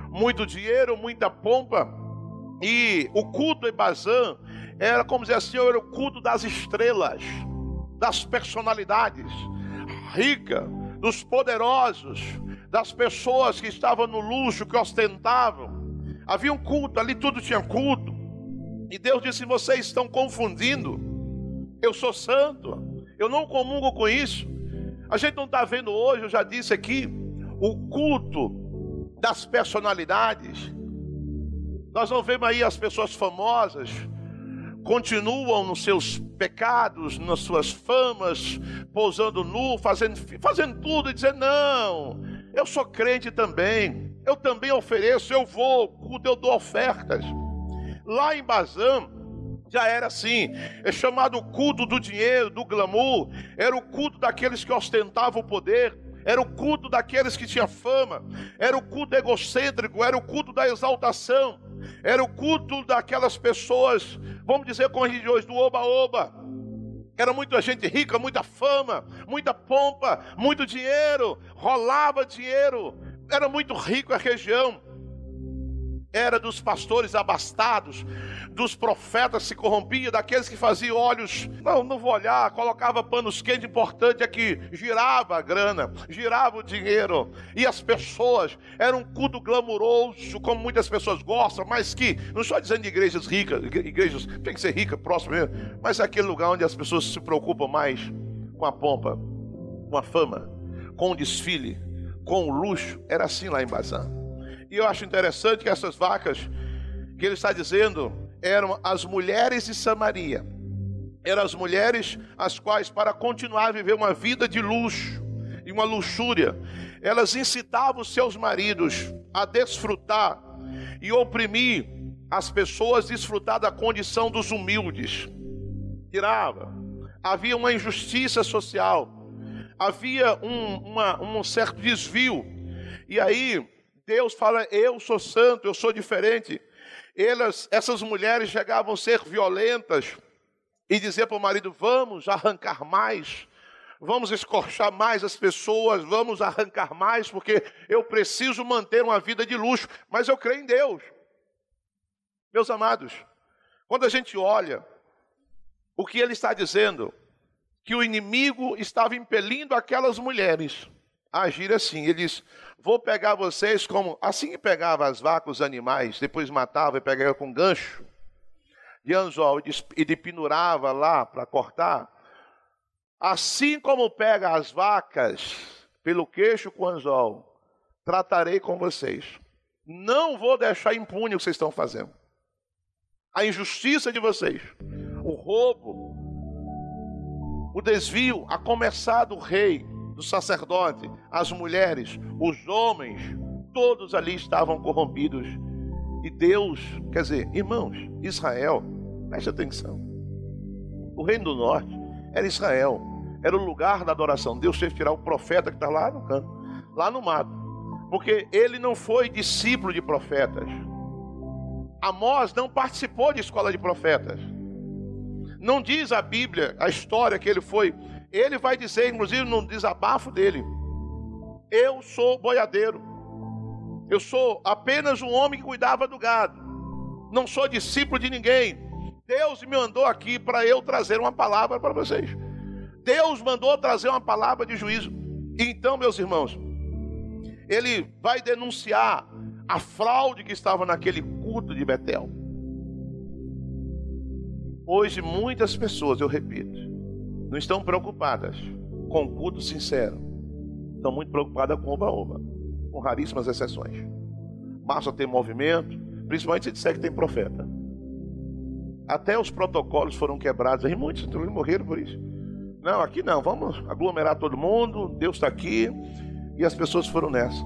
muito dinheiro, muita pompa. E o culto em Bazã era, como dizer assim, era o culto das estrelas, das personalidades ricas, dos poderosos, das pessoas que estavam no luxo, que ostentavam. Havia um culto, ali tudo tinha culto. E Deus disse: Vocês estão confundindo. Eu sou santo, eu não comungo com isso. A gente não está vendo hoje, eu já disse aqui, o culto das personalidades. Nós não vemos aí as pessoas famosas continuam nos seus pecados, nas suas famas, pousando nu, fazendo, fazendo tudo e dizendo: não, eu sou crente também. Eu também ofereço, eu vou, culto, eu dou ofertas. Lá em Bazã, já era assim, é chamado culto do dinheiro, do glamour, era o culto daqueles que ostentavam o poder, era o culto daqueles que tinham fama, era o culto egocêntrico, era o culto da exaltação, era o culto daquelas pessoas, vamos dizer com hoje, do oba-oba. Era muita gente rica, muita fama, muita pompa, muito dinheiro, rolava dinheiro, era muito rico a região. Era dos pastores abastados, dos profetas se corrompia, daqueles que faziam olhos, não, não vou olhar, colocava panos quentes, importante é que girava a grana, girava o dinheiro, e as pessoas, era um culto glamuroso, como muitas pessoas gostam, mas que, não estou dizendo de igrejas ricas, igrejas tem que ser rica, próximo mesmo, mas é aquele lugar onde as pessoas se preocupam mais com a pompa, com a fama, com o desfile, com o luxo, era assim lá em Bazan. E eu acho interessante que essas vacas que ele está dizendo eram as mulheres de Samaria. Eram as mulheres as quais, para continuar a viver uma vida de luxo e uma luxúria, elas incitavam seus maridos a desfrutar e oprimir as pessoas, desfrutar da condição dos humildes. Tirava. Havia uma injustiça social, havia um, uma, um certo desvio. E aí, Deus fala: Eu sou santo, eu sou diferente. Elas, essas mulheres chegavam a ser violentas e dizer para o marido: vamos arrancar mais, vamos escorchar mais as pessoas, vamos arrancar mais, porque eu preciso manter uma vida de luxo, mas eu creio em Deus. Meus amados, quando a gente olha o que ele está dizendo, que o inimigo estava impelindo aquelas mulheres agir assim. Ele diz: Vou pegar vocês como. Assim que pegava as vacas, os animais, depois matava e pegava com gancho de anzol e de pendurava lá para cortar. Assim como pega as vacas pelo queixo com anzol, tratarei com vocês. Não vou deixar impune o que vocês estão fazendo. A injustiça de vocês, o roubo, o desvio, a começar do rei, do sacerdote, as mulheres, os homens, todos ali estavam corrompidos. E Deus, quer dizer, irmãos, Israel, preste atenção. O reino do norte era Israel, era o lugar da adoração. Deus fez tirar o profeta que está lá no canto, lá no mato, porque ele não foi discípulo de profetas. Amós não participou de escola de profetas. Não diz a Bíblia, a história que ele foi. Ele vai dizer, inclusive no desabafo dele: Eu sou boiadeiro. Eu sou apenas um homem que cuidava do gado. Não sou discípulo de ninguém. Deus me mandou aqui para eu trazer uma palavra para vocês. Deus mandou trazer uma palavra de juízo. Então, meus irmãos, ele vai denunciar a fraude que estava naquele culto de Betel. Hoje, muitas pessoas, eu repito, não estão preocupadas com o culto sincero. Estão muito preocupadas com oba-oba, com raríssimas exceções. Basta ter movimento, principalmente se disser que tem profeta. Até os protocolos foram quebrados, e muitos morreram por isso. Não, aqui não, vamos aglomerar todo mundo, Deus está aqui, e as pessoas foram nessa.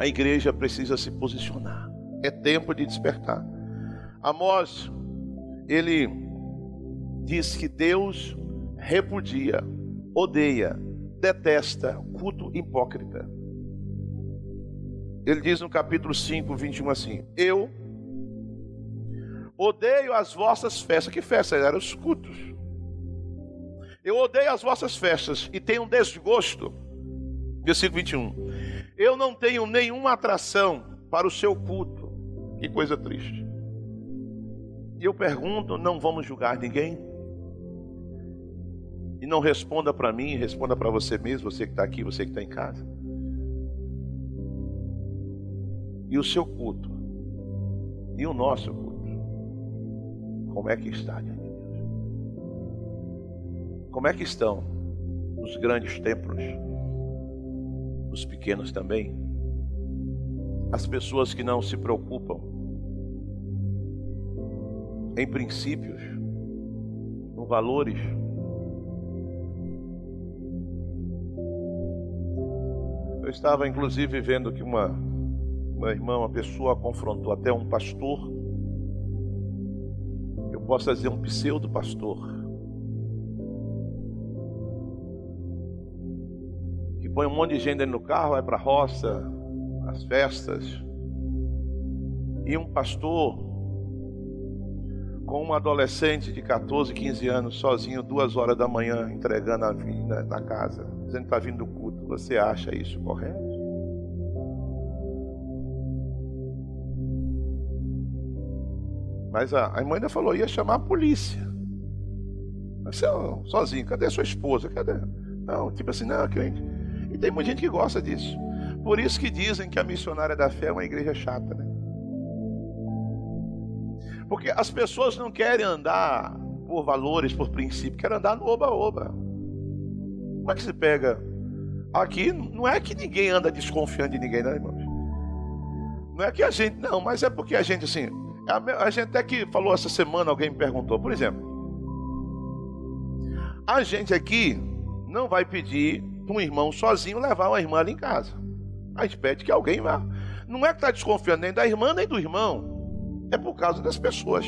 A igreja precisa se posicionar, é tempo de despertar. Amós ele diz que Deus repudia, odeia, detesta culto hipócrita. Ele diz no capítulo 5, 21 assim: Eu odeio as vossas festas. Que festas eram? Os cultos. Eu odeio as vossas festas e tenho desgosto. Versículo 21. Eu não tenho nenhuma atração para o seu culto. Que coisa triste. E eu pergunto, não vamos julgar ninguém? E não responda para mim, responda para você mesmo, você que está aqui, você que está em casa. E o seu culto? E o nosso culto? Como é que está diante de Deus? Como é que estão os grandes templos? Os pequenos também? As pessoas que não se preocupam em princípios, em valores. Eu estava inclusive vendo que uma, uma irmã, uma pessoa confrontou até um pastor, eu posso dizer um pseudo pastor, que põe um monte de gente no carro, vai para a roça, as festas, e um pastor com um adolescente de 14, 15 anos, sozinho, duas horas da manhã, entregando a vida na casa, dizendo que está vindo do. Você acha isso correto? Mas a, a ainda falou, ia chamar a polícia. Você, sozinho, cadê sua esposa? Cadê? Não, tipo assim, não, crente. E tem muita gente que gosta disso. Por isso que dizem que a missionária da fé é uma igreja chata, né? Porque as pessoas não querem andar por valores, por princípio, querem andar no oba-oba. Como é que se pega? Aqui não é que ninguém anda desconfiando de ninguém, não, irmãos. Não é que a gente, não, mas é porque a gente, assim, a, gente até que falou essa semana, alguém me perguntou, por exemplo, a gente aqui não vai pedir para um irmão sozinho levar uma irmã ali em casa. A gente pede que alguém vá. Não é que está desconfiando nem da irmã nem do irmão é por causa das pessoas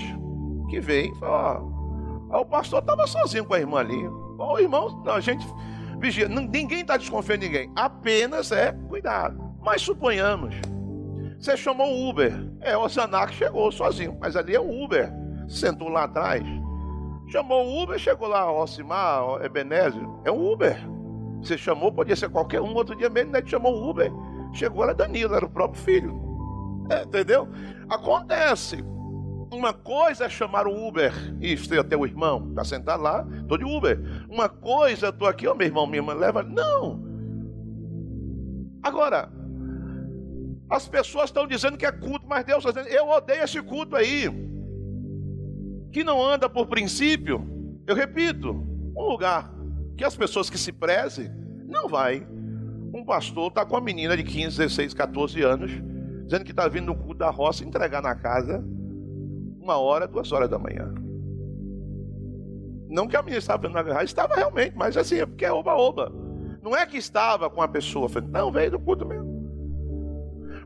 que vêm e falam, ó, o pastor estava sozinho com a irmã ali. Ó, o irmão, não, a gente vigia. Ninguém está desconfiando de ninguém. Apenas é cuidado. Mas suponhamos, você chamou o Uber. É, o Zanac chegou sozinho, mas ali é o Uber. Sentou lá atrás. Chamou o Uber, chegou lá, o Ocimar, Ebenezer. É o Uber. Você chamou, podia ser qualquer um. Outro dia mesmo, né? Chamou o Uber. Chegou, era Danilo, era o próprio filho. É, entendeu? Acontece. Uma coisa é chamar o Uber e ter até o irmão, está sentado lá, estou de Uber. Uma coisa, estou aqui, ó, meu irmão, minha irmã, leva. Não. Agora, as pessoas estão dizendo que é culto, mas Deus está dizendo, eu odeio esse culto aí, que não anda por princípio. Eu repito, um lugar que as pessoas que se prezem, não vai. Um pastor está com uma menina de 15, 16, 14 anos, dizendo que está vindo no culto da roça entregar na casa uma hora, duas horas da manhã. Não que a menina estava na guerra, estava realmente, mas assim, é porque é oba-oba. Não é que estava com a pessoa, não, veio do culto mesmo.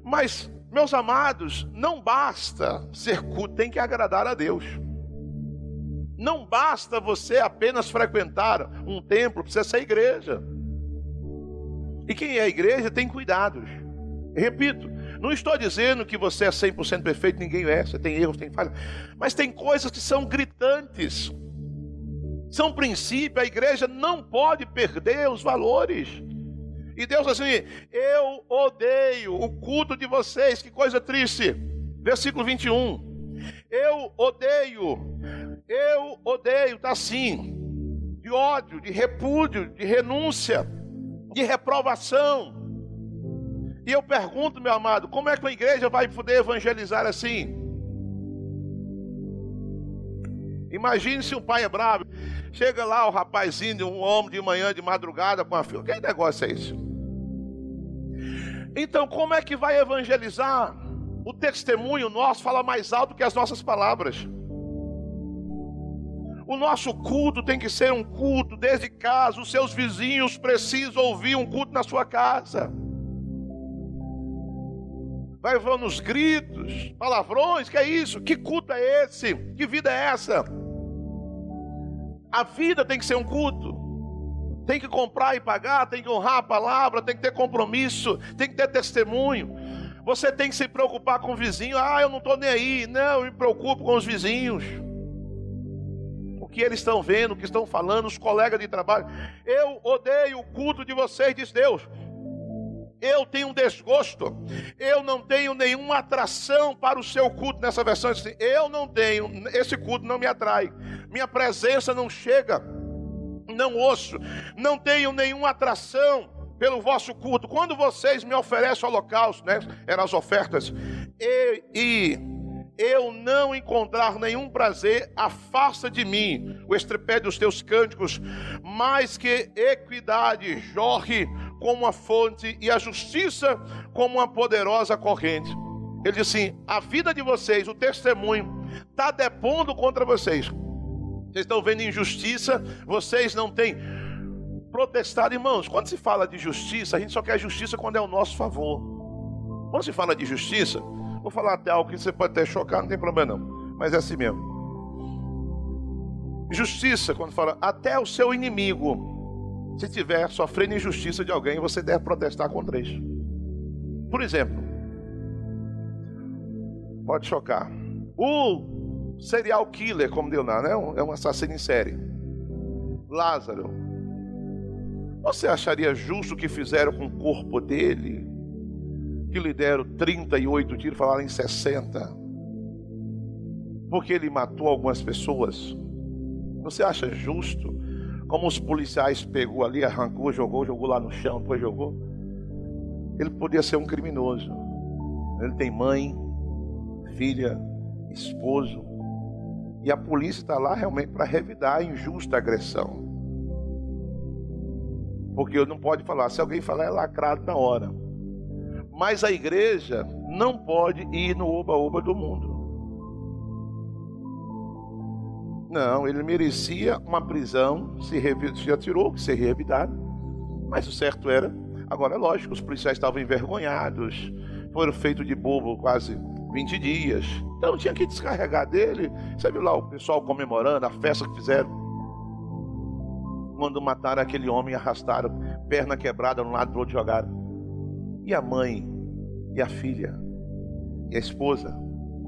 Mas, meus amados, não basta ser culto, tem que agradar a Deus. Não basta você apenas frequentar um templo, precisa ser igreja. E quem é igreja tem cuidados. Repito, não estou dizendo que você é 100% perfeito, ninguém é, você tem erros, tem falhas, mas tem coisas que são gritantes. São princípios, a igreja não pode perder os valores. E Deus assim, eu odeio o culto de vocês, que coisa triste. Versículo 21. Eu odeio, eu odeio, está assim, de ódio, de repúdio, de renúncia, de reprovação. E eu pergunto, meu amado, como é que a igreja vai poder evangelizar assim? Imagine se um pai é bravo, chega lá o rapazinho, um homem de manhã, de madrugada com a filha. Que negócio é isso? Então, como é que vai evangelizar? O testemunho nosso fala mais alto que as nossas palavras. O nosso culto tem que ser um culto desde casa. Os seus vizinhos precisam ouvir um culto na sua casa. Vai vendo os gritos, palavrões, que é isso? Que culto é esse? Que vida é essa? A vida tem que ser um culto. Tem que comprar e pagar, tem que honrar a palavra, tem que ter compromisso, tem que ter testemunho. Você tem que se preocupar com o vizinho. Ah, eu não estou nem aí. Não, eu me preocupo com os vizinhos. O que eles estão vendo, o que estão falando, os colegas de trabalho. Eu odeio o culto de vocês, diz Deus. Eu tenho um desgosto. Eu não tenho nenhuma atração para o seu culto nessa versão. Eu não tenho. Esse culto não me atrai. Minha presença não chega. Não ouço. Não tenho nenhuma atração pelo vosso culto. Quando vocês me oferecem holocausto, né? Eram as ofertas. E, e eu não encontrar nenhum prazer, afasta de mim o estrepé dos teus cânticos, mais que equidade jorre como uma fonte e a justiça como uma poderosa corrente. Ele diz assim: a vida de vocês, o testemunho, está depondo contra vocês. Vocês estão vendo injustiça, vocês não têm protestado, irmãos. Quando se fala de justiça, a gente só quer justiça quando é o nosso favor. Quando se fala de justiça, vou falar até algo que você pode até chocar, não tem problema não, mas é assim mesmo. Justiça, quando fala até o seu inimigo, se tiver sofrendo injustiça de alguém, você deve protestar contra isso. Por exemplo, pode chocar. O serial killer, como deu lá, né? É um assassino em série. Lázaro, você acharia justo o que fizeram com o corpo dele? Que lhe deram 38 tiros, falaram em 60. Porque ele matou algumas pessoas. Você acha justo? Como os policiais pegou ali, arrancou, jogou, jogou lá no chão, depois jogou. Ele podia ser um criminoso. Ele tem mãe, filha, esposo. E a polícia está lá realmente para revidar a injusta agressão. Porque não pode falar, se alguém falar é lacrado na hora. Mas a igreja não pode ir no oba-oba do mundo. Não, ele merecia uma prisão, se, se atirou, que ser revidado. Mas o certo era. Agora, é lógico, os policiais estavam envergonhados, foram feitos de bobo quase 20 dias. Então tinha que descarregar dele. Você viu lá o pessoal comemorando a festa que fizeram quando mataram aquele homem, arrastaram, perna quebrada um lado do outro jogaram. E a mãe, e a filha, e a esposa,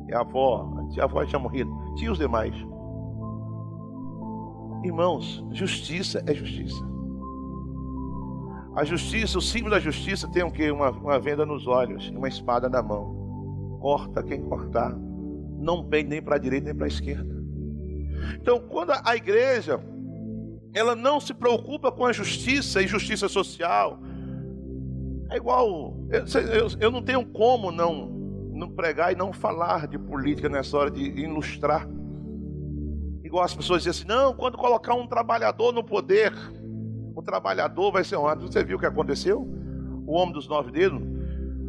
e a avó, a tia avó tinha morrido, tinha os demais. Irmãos, justiça é justiça. A justiça, o símbolo da justiça tem o que? Uma, uma venda nos olhos uma espada na mão. Corta quem cortar. Não pende nem para a direita nem para a esquerda. Então, quando a igreja ela não se preocupa com a justiça e justiça social. É igual. Eu, eu, eu não tenho como não, não pregar e não falar de política nessa hora de ilustrar. Igual as pessoas dizem assim: não, quando colocar um trabalhador no poder, o trabalhador vai ser honrado. Você viu o que aconteceu? O homem dos nove dedos.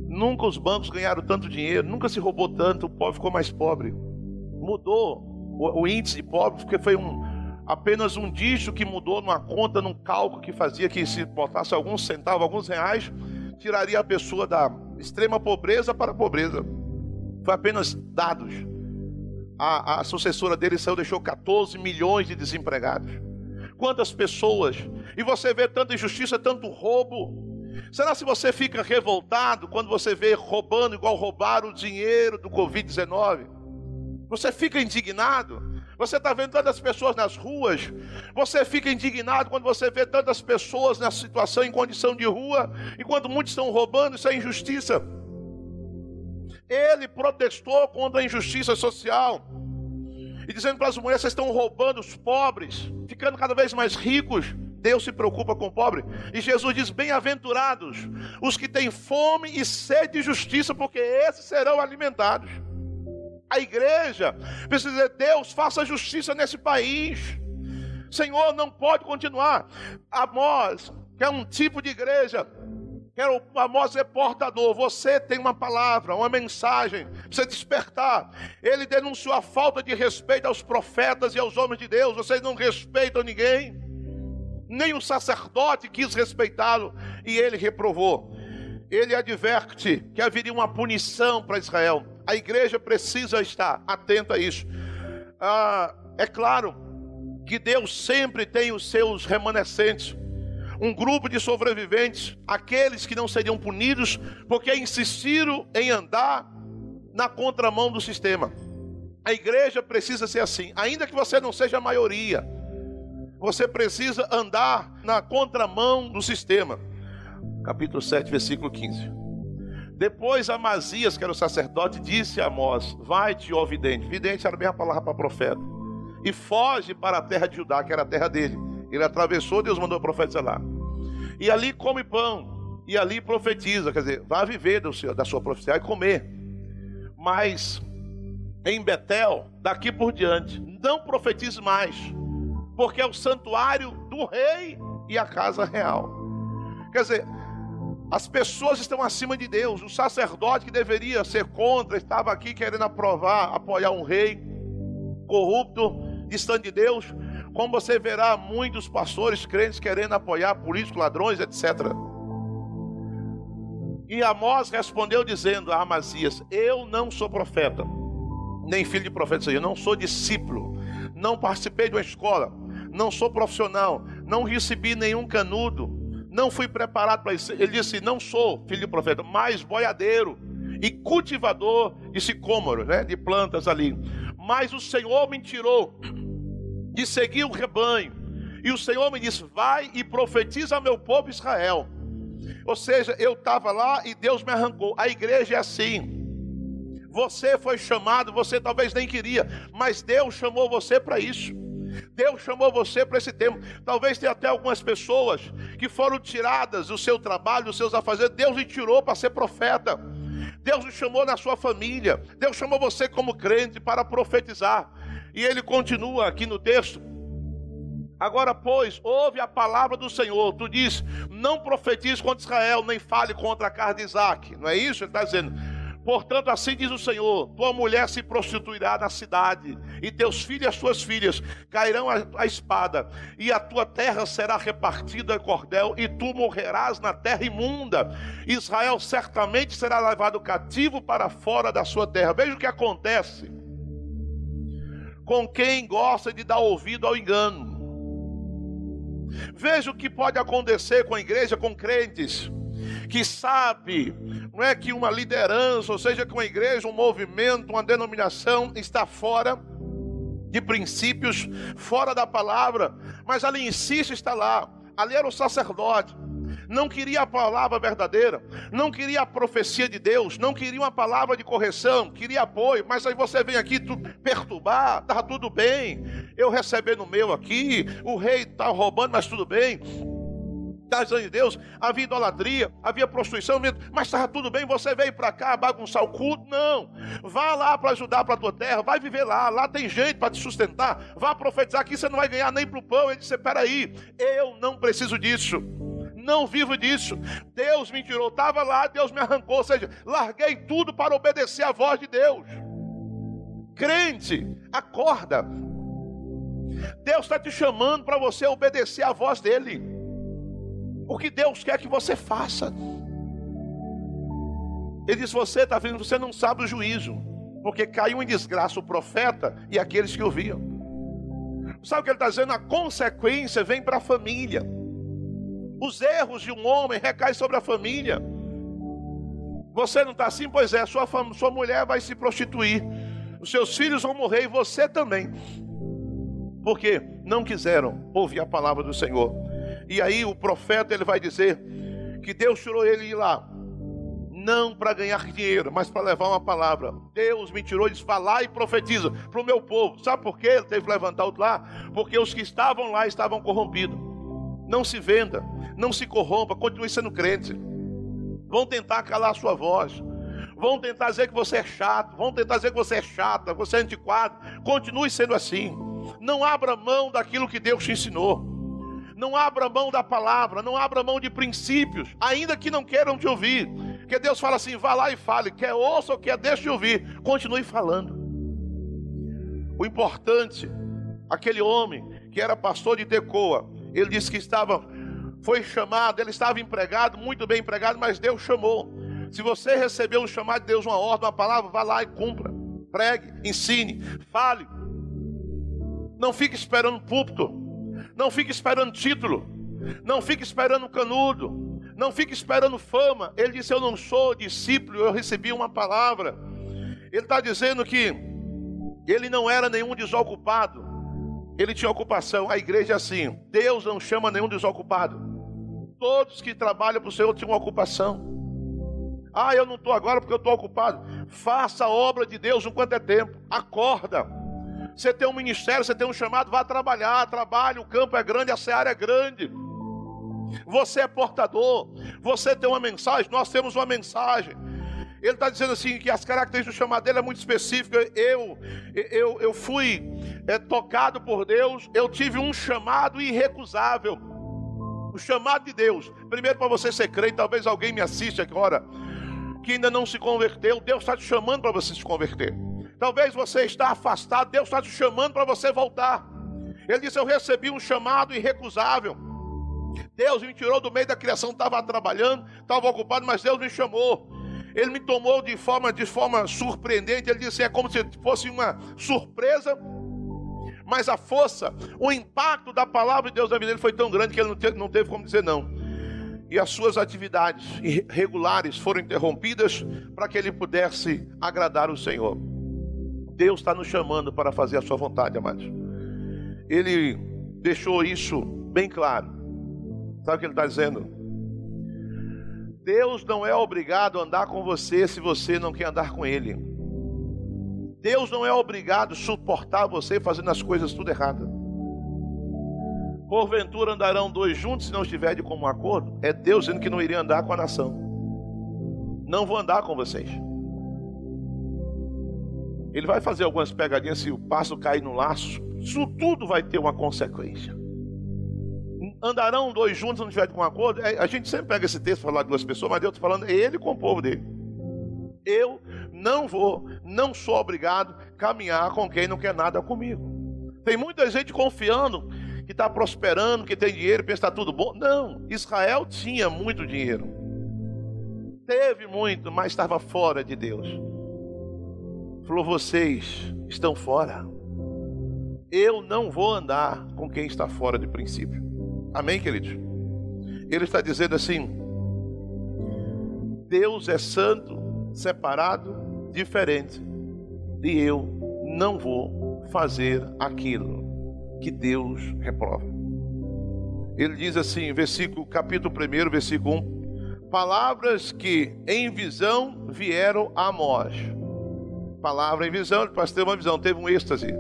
Nunca os bancos ganharam tanto dinheiro, nunca se roubou tanto, o pobre ficou mais pobre. Mudou o, o índice de pobre, porque foi um, apenas um dígito que mudou numa conta, num cálculo que fazia que se botasse alguns centavos, alguns reais, tiraria a pessoa da extrema pobreza para a pobreza. Foi apenas dados. A, a sucessora dele saiu, deixou 14 milhões de desempregados. Quantas pessoas? E você vê tanta injustiça, tanto roubo. Será se você fica revoltado quando você vê roubando igual roubaram o dinheiro do Covid-19? Você fica indignado? Você está vendo tantas pessoas nas ruas. Você fica indignado quando você vê tantas pessoas nessa situação, em condição de rua, enquanto muitos estão roubando. Isso é injustiça. Ele protestou contra a injustiça social. E dizendo para as mulheres: vocês estão roubando os pobres, ficando cada vez mais ricos. Deus se preocupa com o pobre. E Jesus diz: Bem-aventurados os que têm fome e sede de justiça, porque esses serão alimentados. A igreja precisa dizer: Deus, faça justiça nesse país. Senhor, não pode continuar. Amós, que é um tipo de igreja, é o famoso portador. Você tem uma palavra, uma mensagem, precisa despertar. Ele denunciou a falta de respeito aos profetas e aos homens de Deus. Vocês não respeitam ninguém. Nem o sacerdote quis respeitá-lo e ele reprovou. Ele adverte que haveria uma punição para Israel a igreja precisa estar atenta a isso. Ah, é claro que Deus sempre tem os seus remanescentes, um grupo de sobreviventes, aqueles que não seriam punidos porque insistiram em andar na contramão do sistema. A igreja precisa ser assim, ainda que você não seja a maioria, você precisa andar na contramão do sistema. Capítulo 7, versículo 15. Depois Amazias, que era o sacerdote, disse a Amós: Vai-te, ó vidente. Vidente era a mesma palavra para profeta. E foge para a terra de Judá, que era a terra dele. Ele atravessou, Deus mandou profetizar lá. E ali come pão. E ali profetiza. Quer dizer, vai viver seu, da sua profecia e comer. Mas em Betel, daqui por diante, não profetize mais. Porque é o santuário do rei e a casa real. Quer dizer, as pessoas estão acima de Deus. O sacerdote que deveria ser contra estava aqui querendo aprovar, apoiar um rei corrupto, distante de Deus. Como você verá muitos pastores crentes querendo apoiar políticos, ladrões, etc. E Amós respondeu dizendo a Amazias: Eu não sou profeta, nem filho de profeta, eu não sou discípulo, não participei de uma escola, não sou profissional, não recebi nenhum canudo não fui preparado para isso. Ele disse: Não sou filho de profeta, mas boiadeiro e cultivador de sicômoros, né, de plantas ali. Mas o Senhor me tirou de seguir o rebanho. E o Senhor me disse: Vai e profetiza ao meu povo Israel. Ou seja, eu estava lá e Deus me arrancou. A igreja é assim. Você foi chamado, você talvez nem queria, mas Deus chamou você para isso. Deus chamou você para esse tempo. Talvez tenha até algumas pessoas que foram tiradas do seu trabalho, dos seus afazeres. Deus lhe tirou para ser profeta. Deus lhe chamou na sua família. Deus chamou você como crente para profetizar. E ele continua aqui no texto. Agora, pois, ouve a palavra do Senhor. Tu diz: não profetize contra Israel, nem fale contra a casa de Isaac. Não é isso? Ele está dizendo Portanto, assim diz o Senhor: tua mulher se prostituirá na cidade, e teus filhos e as tuas filhas cairão a, espada, e a tua terra será repartida a cordel, e tu morrerás na terra imunda. Israel certamente será levado cativo para fora da sua terra. Veja o que acontece com quem gosta de dar ouvido ao engano. Veja o que pode acontecer com a igreja, com crentes que sabe, não é que uma liderança, ou seja, que uma igreja, um movimento, uma denominação está fora de princípios, fora da palavra, mas ali insiste está lá. Ali era o sacerdote. Não queria a palavra verdadeira, não queria a profecia de Deus, não queria uma palavra de correção, queria apoio, mas aí você vem aqui tu, perturbar, tá tudo bem, eu recebendo o meu aqui, o rei está roubando, mas tudo bem. das de Deus, havia idolatria, havia prostituição, mas estava tudo bem, você veio para cá bagunçar o culto? Não. Vá lá para ajudar para a tua terra, vai viver lá, lá tem gente para te sustentar, vá profetizar aqui, você não vai ganhar nem para o pão. Ele disse: peraí, eu não preciso disso. Não vivo disso. Deus me tirou, estava lá, Deus me arrancou. Ou seja, larguei tudo para obedecer à voz de Deus. Crente, acorda. Deus está te chamando para você obedecer à voz dEle o que Deus quer que você faça. Ele diz: Você está vendo, você não sabe o juízo, porque caiu em desgraça o profeta e aqueles que ouviam. Sabe o que ele está dizendo? A consequência vem para a família. Os erros de um homem recaem sobre a família. Você não está assim? Pois é, sua, sua mulher vai se prostituir. Os seus filhos vão morrer e você também. Porque não quiseram ouvir a palavra do Senhor. E aí o profeta ele vai dizer que Deus tirou ele de lá, não para ganhar dinheiro, mas para levar uma palavra. Deus me tirou, de falar e profetiza para o meu povo. Sabe por quê? Ele teve que levantar outro lá? Porque os que estavam lá estavam corrompidos. Não se venda, não se corrompa, continue sendo crente. Vão tentar calar a sua voz. Vão tentar dizer que você é chato, vão tentar dizer que você é chata, você é antiquado. Continue sendo assim. Não abra mão daquilo que Deus te ensinou. Não abra mão da palavra, não abra mão de princípios, ainda que não queiram te ouvir. Porque Deus fala assim: vá lá e fale, quer ouça ou quer deixe de ouvir, continue falando. O importante, aquele homem que era pastor de Tecoa, ele disse que estava, foi chamado, ele estava empregado, muito bem empregado, mas Deus chamou. Se você recebeu um chamado de Deus, uma ordem, uma palavra, vá lá e cumpra. Pregue, ensine, fale. Não fique esperando púlpito. Não fique esperando título. Não fique esperando canudo. Não fique esperando fama. Ele disse: Eu não sou discípulo, eu recebi uma palavra. Ele está dizendo que ele não era nenhum desocupado. Ele tinha ocupação. A igreja é assim: Deus não chama nenhum desocupado. Todos que trabalham para o Senhor tinham ocupação. Ah, eu não estou agora porque eu estou ocupado. Faça a obra de Deus enquanto é tempo. Acorda. Você tem um ministério, você tem um chamado, vá trabalhar, trabalhe, o campo é grande, a seara é grande. Você é portador, você tem uma mensagem, nós temos uma mensagem. Ele está dizendo assim que as características do chamado dele é muito específica. Eu, eu, eu fui é, tocado por Deus, eu tive um chamado irrecusável. O chamado de Deus. Primeiro, para você ser crente, talvez alguém me assista agora, que ainda não se converteu. Deus está te chamando para você se converter. Talvez você está afastado, Deus está te chamando para você voltar. Ele disse: Eu recebi um chamado irrecusável. Deus me tirou do meio da criação, estava trabalhando, estava ocupado, mas Deus me chamou. Ele me tomou de forma, de forma surpreendente. Ele disse: É como se fosse uma surpresa. Mas a força, o impacto da palavra de Deus na vida dele foi tão grande que ele não teve, não teve como dizer não. E as suas atividades regulares foram interrompidas para que ele pudesse agradar o Senhor. Deus está nos chamando para fazer a sua vontade, amados. Ele deixou isso bem claro. Sabe o que ele está dizendo? Deus não é obrigado a andar com você se você não quer andar com Ele. Deus não é obrigado a suportar você fazendo as coisas tudo errado. Porventura andarão dois juntos se não estiver de comum acordo? É Deus dizendo que não iria andar com a nação. Não vou andar com vocês. Ele vai fazer algumas pegadinhas se o passo cair no laço. Isso tudo vai ter uma consequência. Andarão dois juntos, não tiver com um acordo. É, a gente sempre pega esse texto para falar de duas pessoas, mas Deus está falando, é ele com o povo dele. Eu não vou, não sou obrigado a caminhar com quem não quer nada comigo. Tem muita gente confiando que está prosperando, que tem dinheiro, pensa que está tudo bom. Não, Israel tinha muito dinheiro. Teve muito, mas estava fora de Deus. Falou: vocês estão fora. Eu não vou andar com quem está fora de princípio. Amém, queridos? Ele está dizendo assim: Deus é santo, separado, diferente. E eu não vou fazer aquilo que Deus reprova. Ele diz assim, versículo, capítulo 1, versículo 1: Palavras que em visão vieram a Amós palavra em visão, ele ter uma visão, teve um êxtase.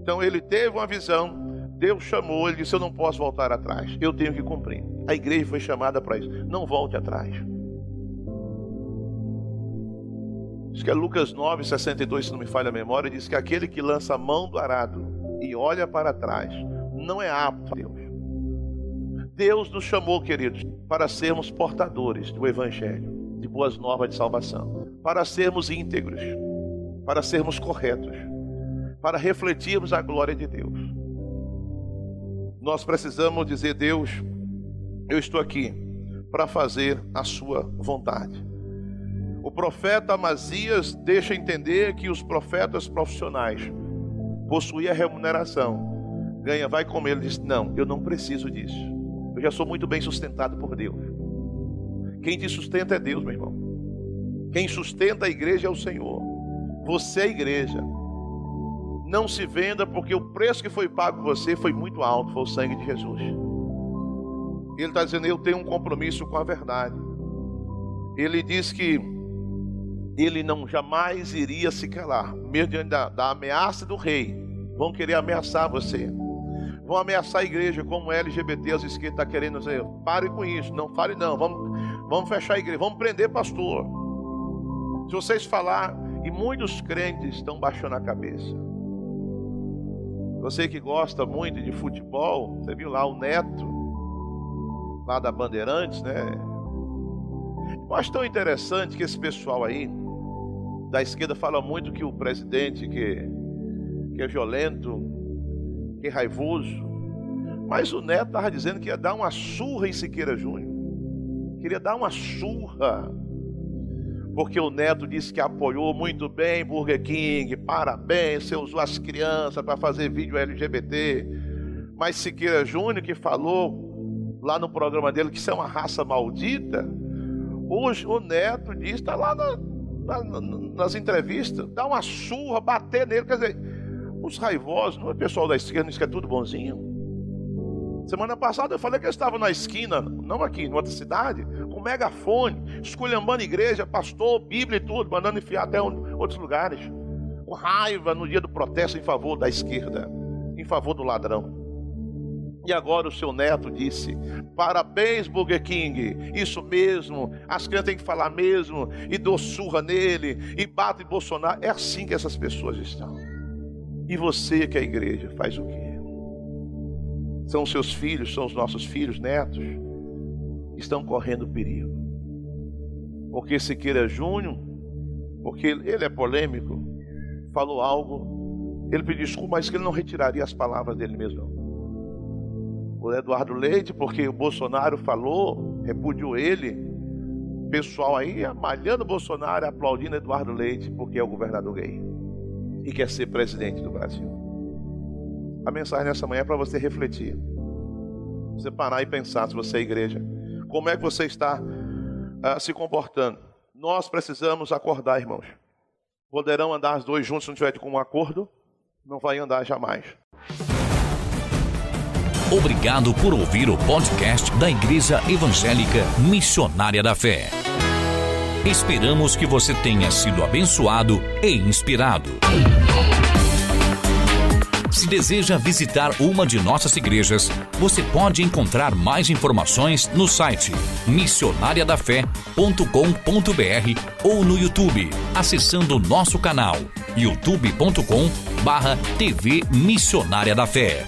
Então ele teve uma visão, Deus chamou, ele disse: Eu não posso voltar atrás, eu tenho que cumprir. A igreja foi chamada para isso. Não volte atrás. Diz que é Lucas 9, 62, se não me falha a memória, diz que aquele que lança a mão do arado e olha para trás não é apto a Deus. Deus nos chamou, queridos, para sermos portadores do Evangelho, de boas novas de salvação, para sermos íntegros, para sermos corretos, para refletirmos a glória de Deus. Nós precisamos dizer, Deus, eu estou aqui para fazer a sua vontade. O profeta Amazias deixa entender que os profetas profissionais possuíam remuneração. Ganha, vai comer. Ele diz: Não, eu não preciso disso. Eu já sou muito bem sustentado por Deus. Quem te sustenta é Deus, meu irmão. Quem sustenta a igreja é o Senhor. Você é a igreja. Não se venda, porque o preço que foi pago por você foi muito alto, foi o sangue de Jesus. Ele está dizendo: Eu tenho um compromisso com a verdade. Ele diz que ele não jamais iria se calar, mesmo diante da, da ameaça do rei. Vão querer ameaçar você. Vão ameaçar a igreja, como LGBT, as esquerdas estão tá querendo dizer. Pare com isso, não fale não. Vamos, vamos fechar a igreja, vamos prender pastor. Se vocês falar, e muitos crentes estão baixando a cabeça. Você que gosta muito de futebol, você viu lá o Neto, lá da Bandeirantes, né? Eu acho tão interessante que esse pessoal aí, da esquerda, fala muito que o presidente que, que é violento, que é raivoso. Mas o Neto estava dizendo que ia dar uma surra em Siqueira Júnior. Queria dar uma surra porque o neto disse que apoiou muito bem Burger King, parabéns, você usou as crianças para fazer vídeo LGBT. Mas Siqueira Júnior, que falou lá no programa dele que isso é uma raça maldita, hoje o neto diz, está lá na, na, nas entrevistas, dá uma surra, bater nele, quer dizer, os raivosos, não é pessoal da esquerda, diz que é tudo bonzinho. Semana passada eu falei que eu estava na esquina, não aqui, em outra cidade, megafone, esculhambando igreja, pastor, Bíblia e tudo, mandando enfiar até outros lugares. Com raiva no dia do protesto em favor da esquerda, em favor do ladrão. E agora o seu neto disse: Parabéns, Burger King. Isso mesmo. As crianças têm que falar mesmo. E dou surra nele. E bato em Bolsonaro. É assim que essas pessoas estão. E você que é a igreja, faz o quê? São os seus filhos, são os nossos filhos, netos estão correndo perigo. Porque Siqueira Júnior, porque ele é polêmico, falou algo, ele pediu desculpa, mas que ele não retiraria as palavras dele mesmo. O Eduardo Leite, porque o Bolsonaro falou, repudiou ele, pessoal aí malhando Bolsonaro, aplaudindo Eduardo Leite, porque é o governador gay e quer ser presidente do Brasil. A mensagem nessa manhã é para você refletir. Você parar e pensar se você é igreja. Como é que você está uh, se comportando? Nós precisamos acordar, irmãos. Poderão andar os dois juntos se não tiver com um acordo? Não vai andar jamais. Obrigado por ouvir o podcast da Igreja Evangélica Missionária da Fé. Esperamos que você tenha sido abençoado e inspirado. Se deseja visitar uma de nossas igrejas, você pode encontrar mais informações no site missionariadafé.com.br ou no YouTube, acessando nosso canal youtube.com/tv Missionária da Fé.